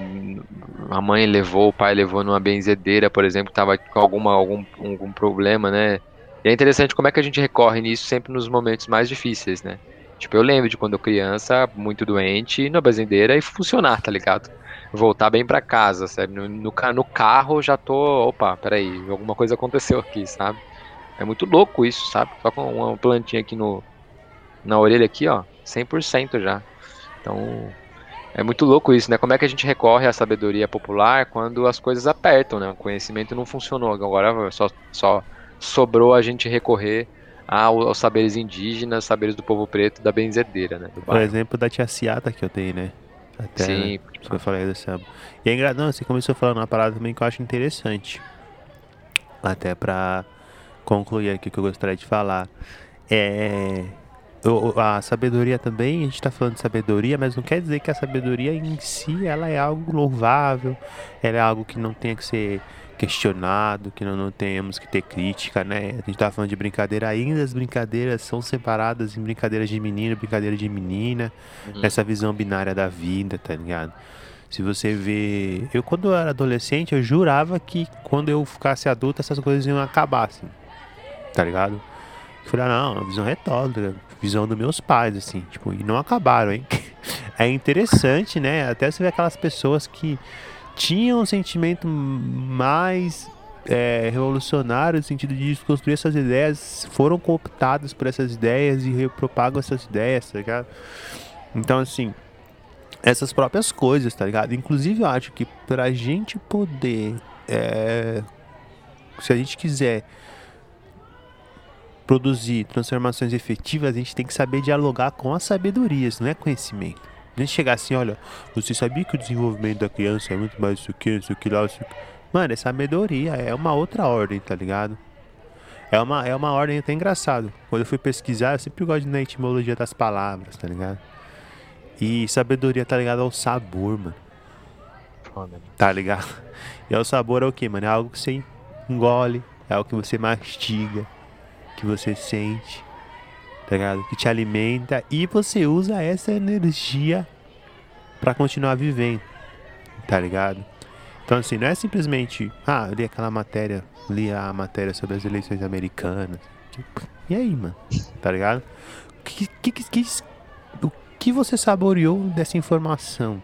a mãe levou, o pai levou numa benzedeira, por exemplo, tava com alguma, algum, algum problema, né? E é interessante como é que a gente recorre nisso sempre nos momentos mais difíceis, né? Tipo, eu lembro de quando eu criança, muito doente, na benzedeira e funcionar, tá ligado? Voltar bem para casa, sabe? No, no, no, carro já tô, opa, peraí, alguma coisa aconteceu aqui, sabe? É muito louco isso, sabe? Só com uma plantinha aqui no, na orelha aqui, ó, 100% já. Então, é muito louco isso, né? Como é que a gente recorre à sabedoria popular quando as coisas apertam, né? O conhecimento não funcionou, agora só, só sobrou a gente recorrer aos saberes indígenas, saberes do povo preto, da benzedeira, né? Por exemplo, da tia Ciata que eu tenho, né? Até, Sim. Né? eu falei desse E é engraçado, você começou falando uma parada também que eu acho interessante. Até pra concluir aqui o que eu gostaria de falar. É. A sabedoria também, a gente está falando de sabedoria, mas não quer dizer que a sabedoria em si ela é algo louvável, ela é algo que não tenha que ser questionado, que não, não tenhamos que ter crítica, né? A gente tá falando de brincadeira, ainda as brincadeiras são separadas em brincadeiras de menino, brincadeira de menina, uhum. essa visão binária da vida, tá ligado? Se você vê. Eu, quando eu era adolescente, eu jurava que quando eu ficasse adulto, essas coisas iam acabar, assim. Tá ligado? Eu falei, ah, não, visão retórica, visão dos meus pais, assim. Tipo, e não acabaram, hein? É interessante, né? Até você ver aquelas pessoas que tinham um sentimento mais é, revolucionário no sentido de construir essas ideias, foram cooptadas por essas ideias e repropagam essas ideias, tá ligado? Então, assim, essas próprias coisas, tá ligado? Inclusive, eu acho que pra gente poder, é, se a gente quiser produzir transformações efetivas, a gente tem que saber dialogar com as sabedorias, não é conhecimento. Nem chegar assim, olha, você sabia que o desenvolvimento da criança é muito mais isso que, isso que lá, isso que... Mano, é sabedoria, é uma outra ordem, tá ligado? É uma, é uma ordem até engraçado. Quando eu fui pesquisar, eu sempre gosto de na etimologia das palavras, tá ligado? E sabedoria tá ligado ao sabor, mano. Foda, Tá ligado? E o sabor é o que, mano? É algo que você engole, é algo que você mastiga, que você sente tá ligado? Que te alimenta e você usa essa energia para continuar vivendo, tá ligado? Então, assim, não é simplesmente, ah, li aquela matéria, li a matéria sobre as eleições americanas, E aí, mano? Tá ligado? O que, que, que, o que você saboreou dessa informação?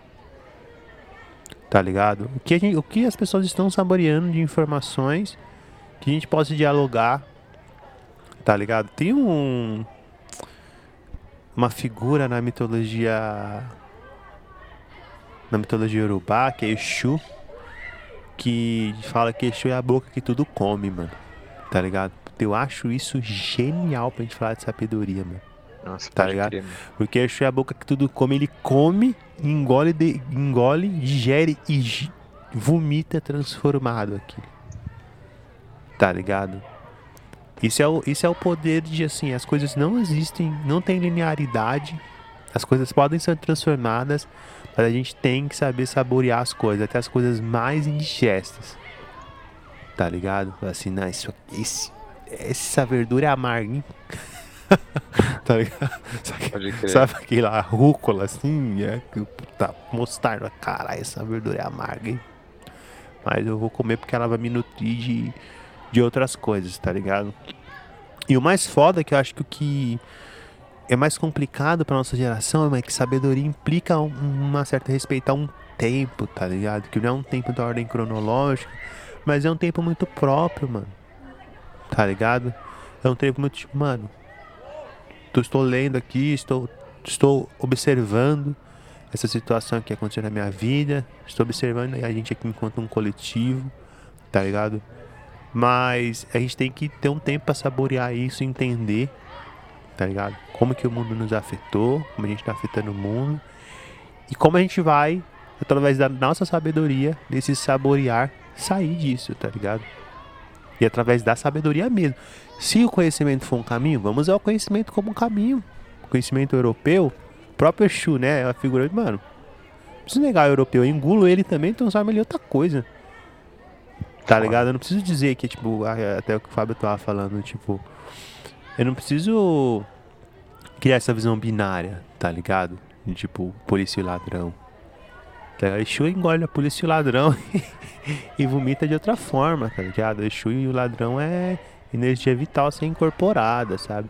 Tá ligado? O que, gente, o que as pessoas estão saboreando de informações que a gente possa dialogar? Tá ligado? Tem um. Uma figura na mitologia. Na mitologia urubá, que é Exu. Que fala que Exu é a boca que tudo come, mano. Tá ligado? Eu acho isso genial pra gente falar de sabedoria, mano. Nossa, Tá ligado? crer. Porque Exu é a boca que tudo come, ele come, engole, de- engole, digere e vomita transformado aqui. Tá ligado? Isso é, o, isso é o poder de assim, as coisas não existem, não tem linearidade, as coisas podem ser transformadas, mas a gente tem que saber saborear as coisas, até as coisas mais indigestas. Tá ligado? Assim, não, isso esse, essa verdura é amarga, hein? tá ligado? Sabe-. Sabe aquela rúcula assim? É, que puta mostarda. Caralho, essa verdura é amarga, hein? Mas eu vou comer porque ela vai me nutrir de, de outras coisas, tá ligado? E o mais foda é que eu acho que o que é mais complicado pra nossa geração é que sabedoria implica um- uma certa respeitar um tempo, tá ligado? Que não é um tempo da ordem cronológica, mas é um tempo muito próprio, mano. Tá ligado? É um tempo muito tipo, mano, tu estou lendo aqui, estou, estou observando essa situação que aconteceu na minha vida, estou observando a gente aqui enquanto um coletivo, tá ligado? Mas a gente tem que ter um tempo para saborear isso, entender, tá ligado? Como que o mundo nos afetou, como a gente tá afetando o mundo e como a gente vai, através da nossa sabedoria, desse saborear, sair disso, tá ligado? E através da sabedoria mesmo. Se o conhecimento for um caminho, vamos usar o conhecimento como um caminho. O conhecimento europeu, próprio Exu, né? É uma figura mano, preciso negar o europeu, eu engulo ele também, transforma ele em outra coisa. Tá ligado? Eu não preciso dizer que, tipo, até o que o Fábio tava falando, tipo, eu não preciso criar essa visão binária, tá ligado? De, tipo, polícia e ladrão. Tá ligado? Exu engole a polícia e o ladrão e vomita de outra forma, tá ligado? Exu e o ladrão é energia vital a ser incorporada, sabe?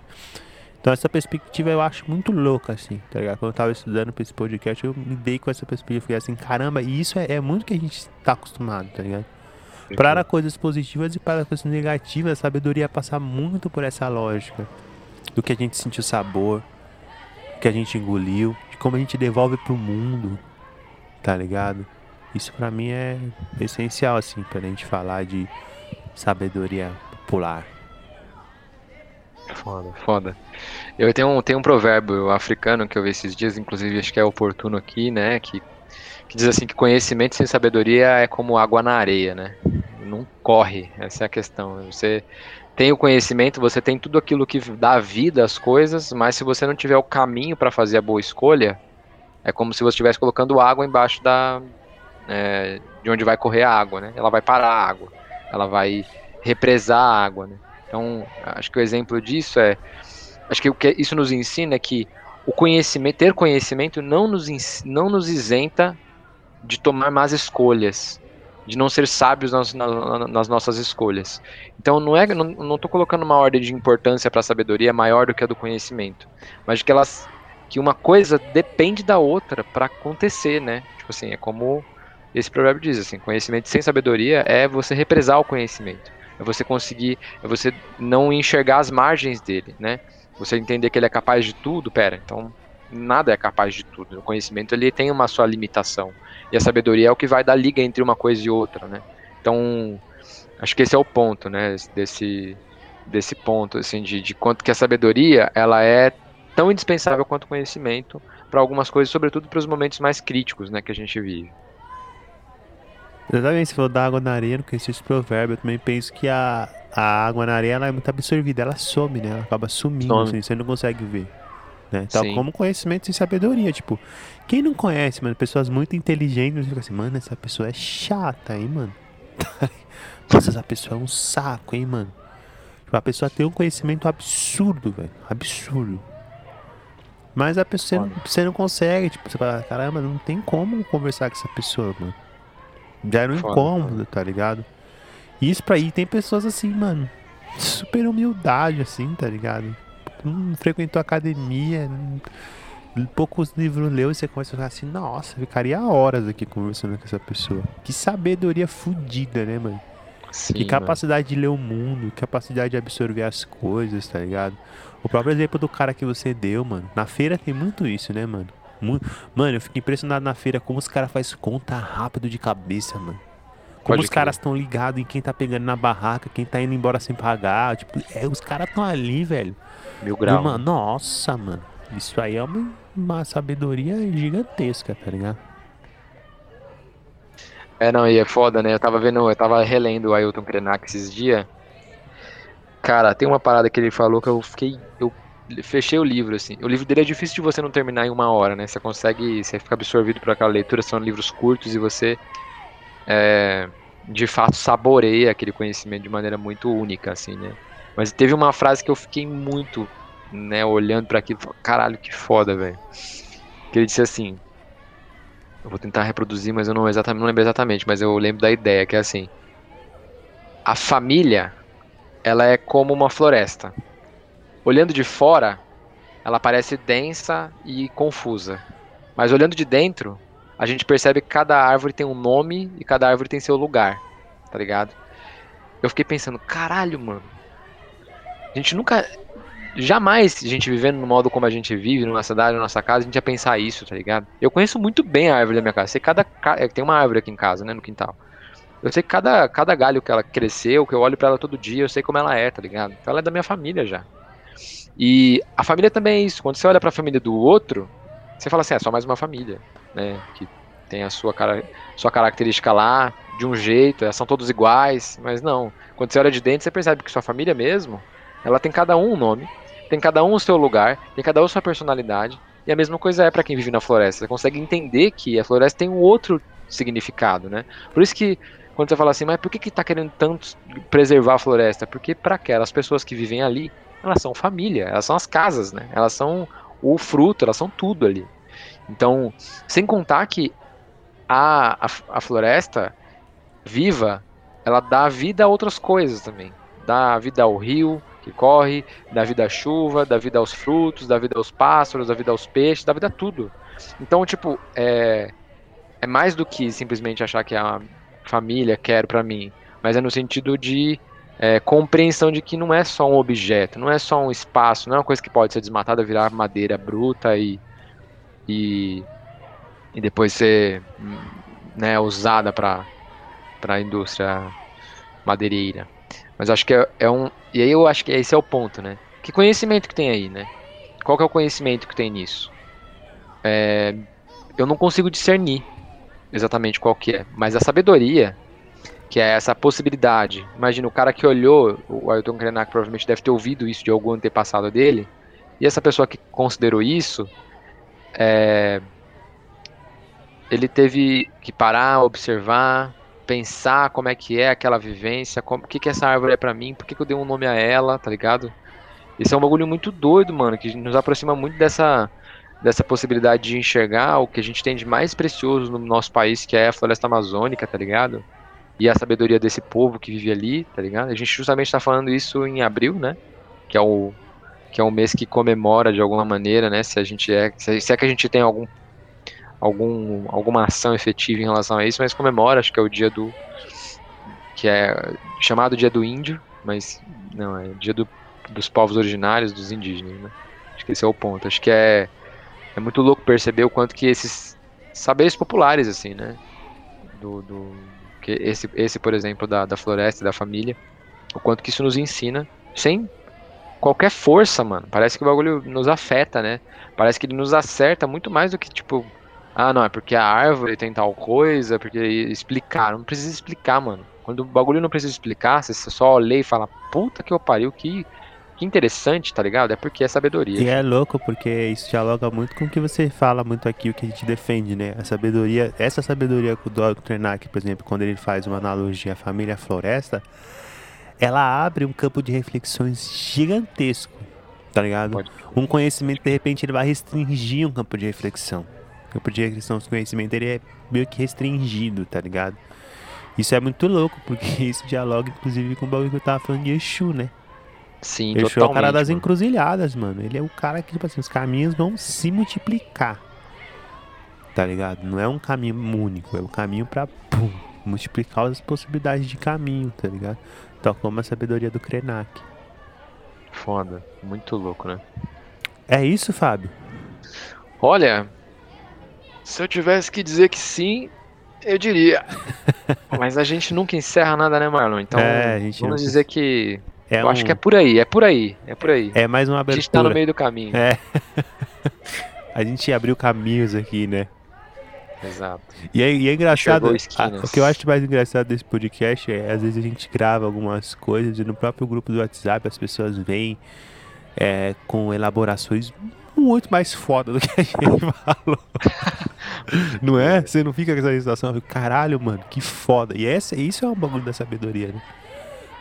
Então essa perspectiva eu acho muito louca, assim, tá ligado? Quando eu tava estudando pra esse podcast, eu me dei com essa perspectiva, fiquei assim, caramba, e isso é, é muito que a gente tá acostumado, tá ligado? Para coisas positivas e para coisas negativas, a sabedoria passa muito por essa lógica do que a gente sentiu sabor, do que a gente engoliu, de como a gente devolve pro mundo, tá ligado? Isso pra mim é essencial, assim, pra gente falar de sabedoria popular. Foda, foda. Eu tenho um, tenho um provérbio africano que eu vi esses dias, inclusive acho que é oportuno aqui, né? Que, que diz assim que conhecimento sem sabedoria é como água na areia, né? Não corre, essa é a questão. Você tem o conhecimento, você tem tudo aquilo que dá vida às coisas, mas se você não tiver o caminho para fazer a boa escolha, é como se você estivesse colocando água embaixo da é, de onde vai correr a água, né? Ela vai parar a água, ela vai represar a água, né? Então, acho que o exemplo disso é, acho que o que isso nos ensina é que o conhecimento, ter conhecimento não nos, não nos isenta de tomar más escolhas, de não ser sábios nas, na- nas nossas escolhas. Então, não é, não estou colocando uma ordem de importância para a sabedoria maior do que a do conhecimento, mas de que elas, que uma coisa depende da outra para acontecer, né? Tipo assim, é como esse provérbio diz, assim, conhecimento sem sabedoria é você represar o conhecimento. É você conseguir, é você não enxergar as margens dele, né? Você entender que ele é capaz de tudo, pera, então nada é capaz de tudo. O conhecimento ele tem uma sua limitação. E a sabedoria é o que vai dar liga entre uma coisa e outra, né? Então, acho que esse é o ponto, né, desse desse ponto assim de, de quanto que a sabedoria, ela é tão indispensável quanto o conhecimento para algumas coisas, sobretudo para os momentos mais críticos, né, que a gente vive. Exatamente, você falou da água na areia, não conhecia esse provérbio. Eu também penso que a, a água na areia ela é muito absorvida, ela some, né? Ela acaba sumindo, Some. assim, você não consegue ver. Né? Tal Sim. como conhecimento e sabedoria. Tipo, quem não conhece, mano, pessoas muito inteligentes, fica assim, mano, essa pessoa é chata, hein, mano? Nossa, essa pessoa é um saco, hein, mano? Tipo, a pessoa tem um conhecimento absurdo, velho. Absurdo. Mas a pessoa, você não, você não consegue, tipo, você fala, caramba, não tem como conversar com essa pessoa, mano. Já era um Foda, incômodo, tá ligado? Isso pra aí tem pessoas assim, mano. super humildade, assim, tá ligado? Não frequentou academia, poucos livros leu e você começa a falar assim, nossa, ficaria horas aqui conversando com essa pessoa. Que sabedoria fodida, né, mano? Sim, que capacidade mano. de ler o mundo, capacidade de absorver as coisas, tá ligado? O próprio exemplo do cara que você deu, mano. Na feira tem muito isso, né, mano? Mano, eu fico impressionado na feira como os caras fazem conta rápido de cabeça, mano. Como Pode os caras estão ligados em quem tá pegando na barraca, quem tá indo embora sem pagar. Tipo, é, os caras estão ali, velho. Mil graus. Uma, nossa, mano. Isso aí é uma, uma sabedoria gigantesca, tá ligado? É, não, e é foda, né? Eu tava vendo, eu tava relendo o Ailton Krenak esses dias. Cara, tem uma parada que ele falou que eu fiquei. Eu fechei o livro, assim. O livro dele é difícil de você não terminar em uma hora, né? Você consegue. Você fica absorvido por aquela leitura, são livros curtos e você. É, de fato saboreia aquele conhecimento de maneira muito única, assim, né? Mas teve uma frase que eu fiquei muito, né, olhando para aquilo, caralho, que foda, velho. Que ele disse assim: eu vou tentar reproduzir, mas eu não exatamente, não lembro exatamente, mas eu lembro da ideia que é assim: a família, ela é como uma floresta. Olhando de fora, ela parece densa e confusa. Mas olhando de dentro, a gente percebe que cada árvore tem um nome e cada árvore tem seu lugar, tá ligado? Eu fiquei pensando, caralho, mano. A gente nunca. Jamais a gente vivendo no modo como a gente vive, numa cidade, na nossa casa, a gente ia pensar isso, tá ligado? Eu conheço muito bem a árvore da minha casa. Sei cada. É, tem uma árvore aqui em casa, né, no quintal. Eu sei cada, cada galho que ela cresceu, que eu olho para ela todo dia, eu sei como ela é, tá ligado? Então ela é da minha família já. E a família também é isso. Quando você olha para a família do outro, você fala assim, é só mais uma família, né? Que tem a sua, cara, sua característica lá, de um jeito, são todos iguais, mas não. Quando você olha de dentro, você percebe que sua família mesmo, ela tem cada um um nome, tem cada um o seu lugar, tem cada um sua personalidade, e a mesma coisa é para quem vive na floresta. Você consegue entender que a floresta tem um outro significado, né? Por isso que quando você fala assim, mas por que que tá querendo tanto preservar a floresta? Porque para aquelas pessoas que vivem ali, elas são família, elas são as casas, né? Elas são o fruto, elas são tudo ali. Então, sem contar que a, a, a floresta viva, ela dá vida a outras coisas também. Dá vida ao rio que corre, dá vida à chuva, dá vida aos frutos, dá vida aos pássaros, dá vida aos peixes, dá vida a tudo. Então, tipo, é, é mais do que simplesmente achar que a família quer para mim, mas é no sentido de é, compreensão de que não é só um objeto, não é só um espaço, não é uma coisa que pode ser desmatada, virar madeira bruta e, e, e depois ser né, usada para a indústria madeireira. Mas acho que é, é, um. E aí eu acho que esse é o ponto, né? Que conhecimento que tem aí, né? Qual que é o conhecimento que tem nisso? É, eu não consigo discernir exatamente qual que é, mas a sabedoria que é essa possibilidade. Imagina, o cara que olhou, o Ailton Krenak provavelmente deve ter ouvido isso de algum antepassado dele, e essa pessoa que considerou isso, é, ele teve que parar, observar, pensar como é que é aquela vivência, como, que, que essa árvore é para mim, por que, que eu dei um nome a ela, tá ligado? Isso é um bagulho muito doido, mano, que nos aproxima muito dessa, dessa possibilidade de enxergar o que a gente tem de mais precioso no nosso país, que é a floresta amazônica, tá ligado? e a sabedoria desse povo que vive ali, tá ligado? A gente justamente está falando isso em abril, né? Que é o que é um mês que comemora de alguma maneira, né? Se a gente é, se é que a gente tem algum algum alguma ação efetiva em relação a isso, mas comemora, acho que é o dia do que é chamado Dia do Índio, mas não é Dia do, dos povos originários, dos indígenas, né? Acho que esse é o ponto. Acho que é é muito louco perceber o quanto que esses saberes populares assim, né? do, do porque esse, esse por exemplo, da, da floresta, da família, o quanto que isso nos ensina, sem qualquer força, mano. Parece que o bagulho nos afeta, né? Parece que ele nos acerta muito mais do que, tipo, ah, não, é porque a árvore tem tal coisa, porque explicar. Não precisa explicar, mano. Quando o bagulho não precisa explicar, você só lê e fala, puta que eu pariu, que que interessante, tá ligado? É porque é sabedoria. E é louco porque isso dialoga muito com o que você fala muito aqui, o que a gente defende, né? A sabedoria, essa sabedoria que o Dr. Krenak, por exemplo, quando ele faz uma analogia à família floresta, ela abre um campo de reflexões gigantesco, tá ligado? Um conhecimento, de repente, ele vai restringir um campo de reflexão. O campo de reflexão do conhecimento, ele é meio que restringido, tá ligado? Isso é muito louco, porque isso dialoga, inclusive, com o bagulho que eu tava falando de Exu, né? Sim, Ele é o cara das mano. encruzilhadas, mano. Ele é o cara que, tipo assim, os caminhos vão se multiplicar. Tá ligado? Não é um caminho único, é um caminho pra pum, multiplicar as possibilidades de caminho, tá ligado? Tal como a sabedoria do Krenak. Foda. Muito louco, né? É isso, Fábio? Olha, se eu tivesse que dizer que sim, eu diria. Mas a gente nunca encerra nada, né, Marlon? Então, É, a vamos dizer que. É eu acho um- que é por aí, é por aí, é por aí. É mais uma a abertura. gente tá no meio do caminho. É. a gente abriu caminhos aqui, né? Exato. E é, e é engraçado. A- o que eu acho mais engraçado desse podcast é, às vezes a gente grava algumas coisas e no próprio grupo do WhatsApp as pessoas vêm é, com elaborações muito mais foda do que a gente falou. não é? Você não fica com essa sensação, caralho, mano, que foda. E essa, isso é um bagulho da sabedoria, né?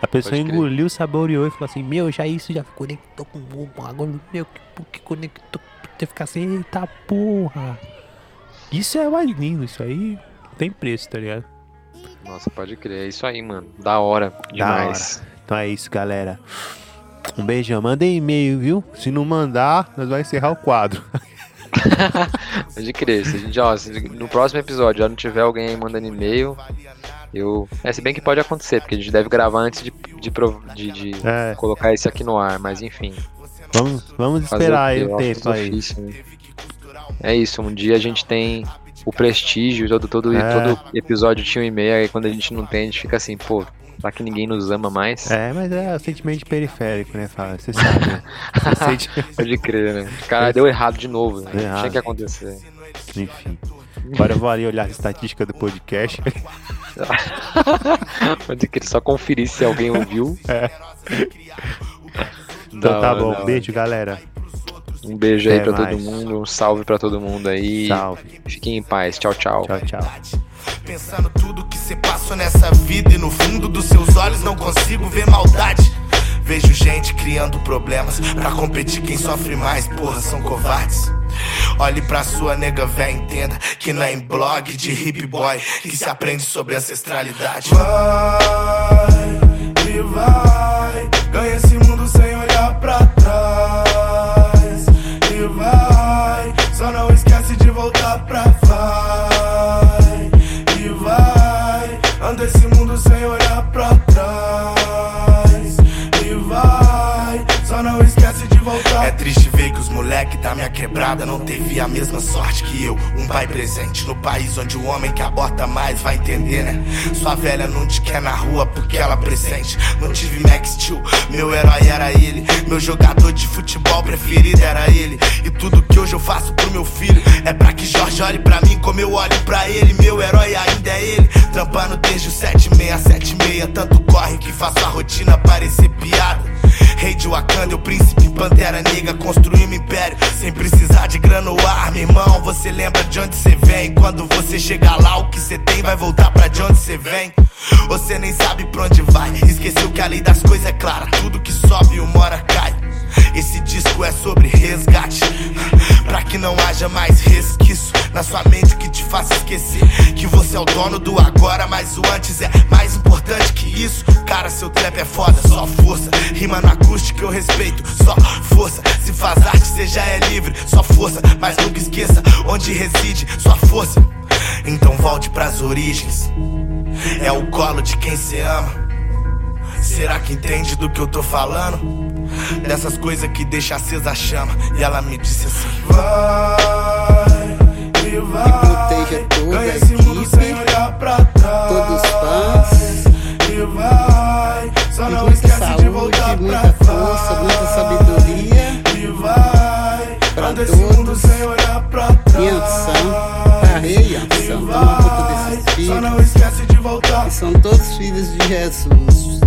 A pessoa engoliu, saboreou e falou assim: Meu, já isso já conectou com o bagulho, meu, que, que conectou. Você fica assim, eita porra. Isso é mais lindo, isso aí tem preço, tá ligado? Nossa, pode crer. É isso aí, mano. Da hora. Demais. Então é isso, galera. Um beijão. Mandem e-mail, viu? Se não mandar, nós vamos encerrar o quadro. Pode crer. Se a gente, ó, no próximo episódio já não tiver alguém aí mandando e-mail, eu. É, se bem que pode acontecer, porque a gente deve gravar antes de, de, de- de É, colocar isso aqui no ar, mas enfim. vamos, vamos esperar aí o tempo aí. ofício, né? É isso, um dia a gente tem o prestígio, todo, todo, É. todo episódio tinha um e-mail, aí quando a gente não tem, a gente fica assim, pô, será que ninguém nos ama mais? É, mas é o sentimento periférico, né, Fala? Você sabe, né? Você sente... Pode crer, né? Cara, deu errado de novo, né? Errado. Tinha que acontecer. Enfim. Agora eu vou ali olhar a estatística do podcast. Pode crer, só conferir se alguém ouviu. Então Da tá bom. Beijo, galera. Um beijo aí Até pra mais. todo mundo, um salve pra todo mundo aí. Salve. Fiquem em paz. Tchau, tchau. Tchau, tchau. Pensando tudo que cê passou nessa vida e no fundo dos seus olhos não consigo ver maldade. Vejo gente criando problemas pra competir quem sofre mais, porra, são covardes. Olhe pra sua nega véia, entenda que não é em blog de hip boy que se aprende sobre ancestralidade. Vai e vai, ganha esse moleque da minha quebrada não teve a mesma sorte que eu. Um pai presente no país onde o homem que aborta mais vai entender, né? Sua velha não te quer na rua porque ela presente. Não tive Max Steel, meu herói era ele. Meu jogador de futebol preferido era ele. Tudo que hoje eu faço pro meu filho é pra que Jorge olhe pra mim como eu olho pra ele. Meu herói ainda é ele. Trampando desde o 7676. Tanto corre que faço a rotina parecer piada. Rei de Wakanda, o príncipe Pantera Negra Construí um império sem precisar de grana ou arma Irmão, você lembra de onde você vem Quando você chegar lá, o que você tem vai voltar pra de onde você vem Você nem sabe pra onde vai Esqueceu que a lei das coisas é clara Tudo que sobe uma hora cai esse disco é sobre resgate Pra que não haja mais resquício Na sua mente que te faça esquecer Que você é o dono do agora Mas o antes é mais importante que isso. Cara, seu trap é foda, só força. Rima na acústica eu respeito, só força. Se faz arte já é livre, só força. Mas nunca esqueça onde reside sua força. Então volte pras origens. É o colo de quem cê ama. Será que entende do que eu tô falando? Dessas coisas que deixa acesa a chama. E ela me disse assim: Vai e vai. proteja toda ganha a esse mundo equipe, sem olhar pra trás. todos os fãs. E vai, só E não esquece de saúde, voltar muita pra força, trás. muita sabedoria. E vai, Pra esse mundo sem olhar pra trás. Yansan, Parrei Yansan, toma conta desses Só não filhos, esquece de voltar. que são todos filhos de Jesus.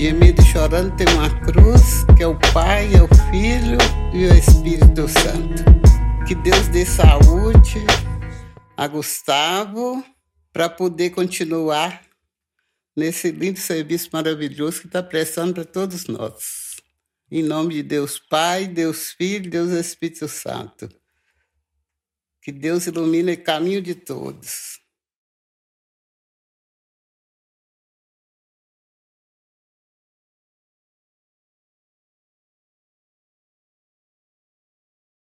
Gemido e chorando tem uma cruz, que é o Pai, é o Filho e o Espírito Santo. Que Deus dê saúde a Gustavo para poder continuar nesse lindo serviço maravilhoso que está prestando para todos nós. Em nome de Deus Pai, Deus Filho, Deus Espírito Santo. Que Deus ilumine o caminho de todos.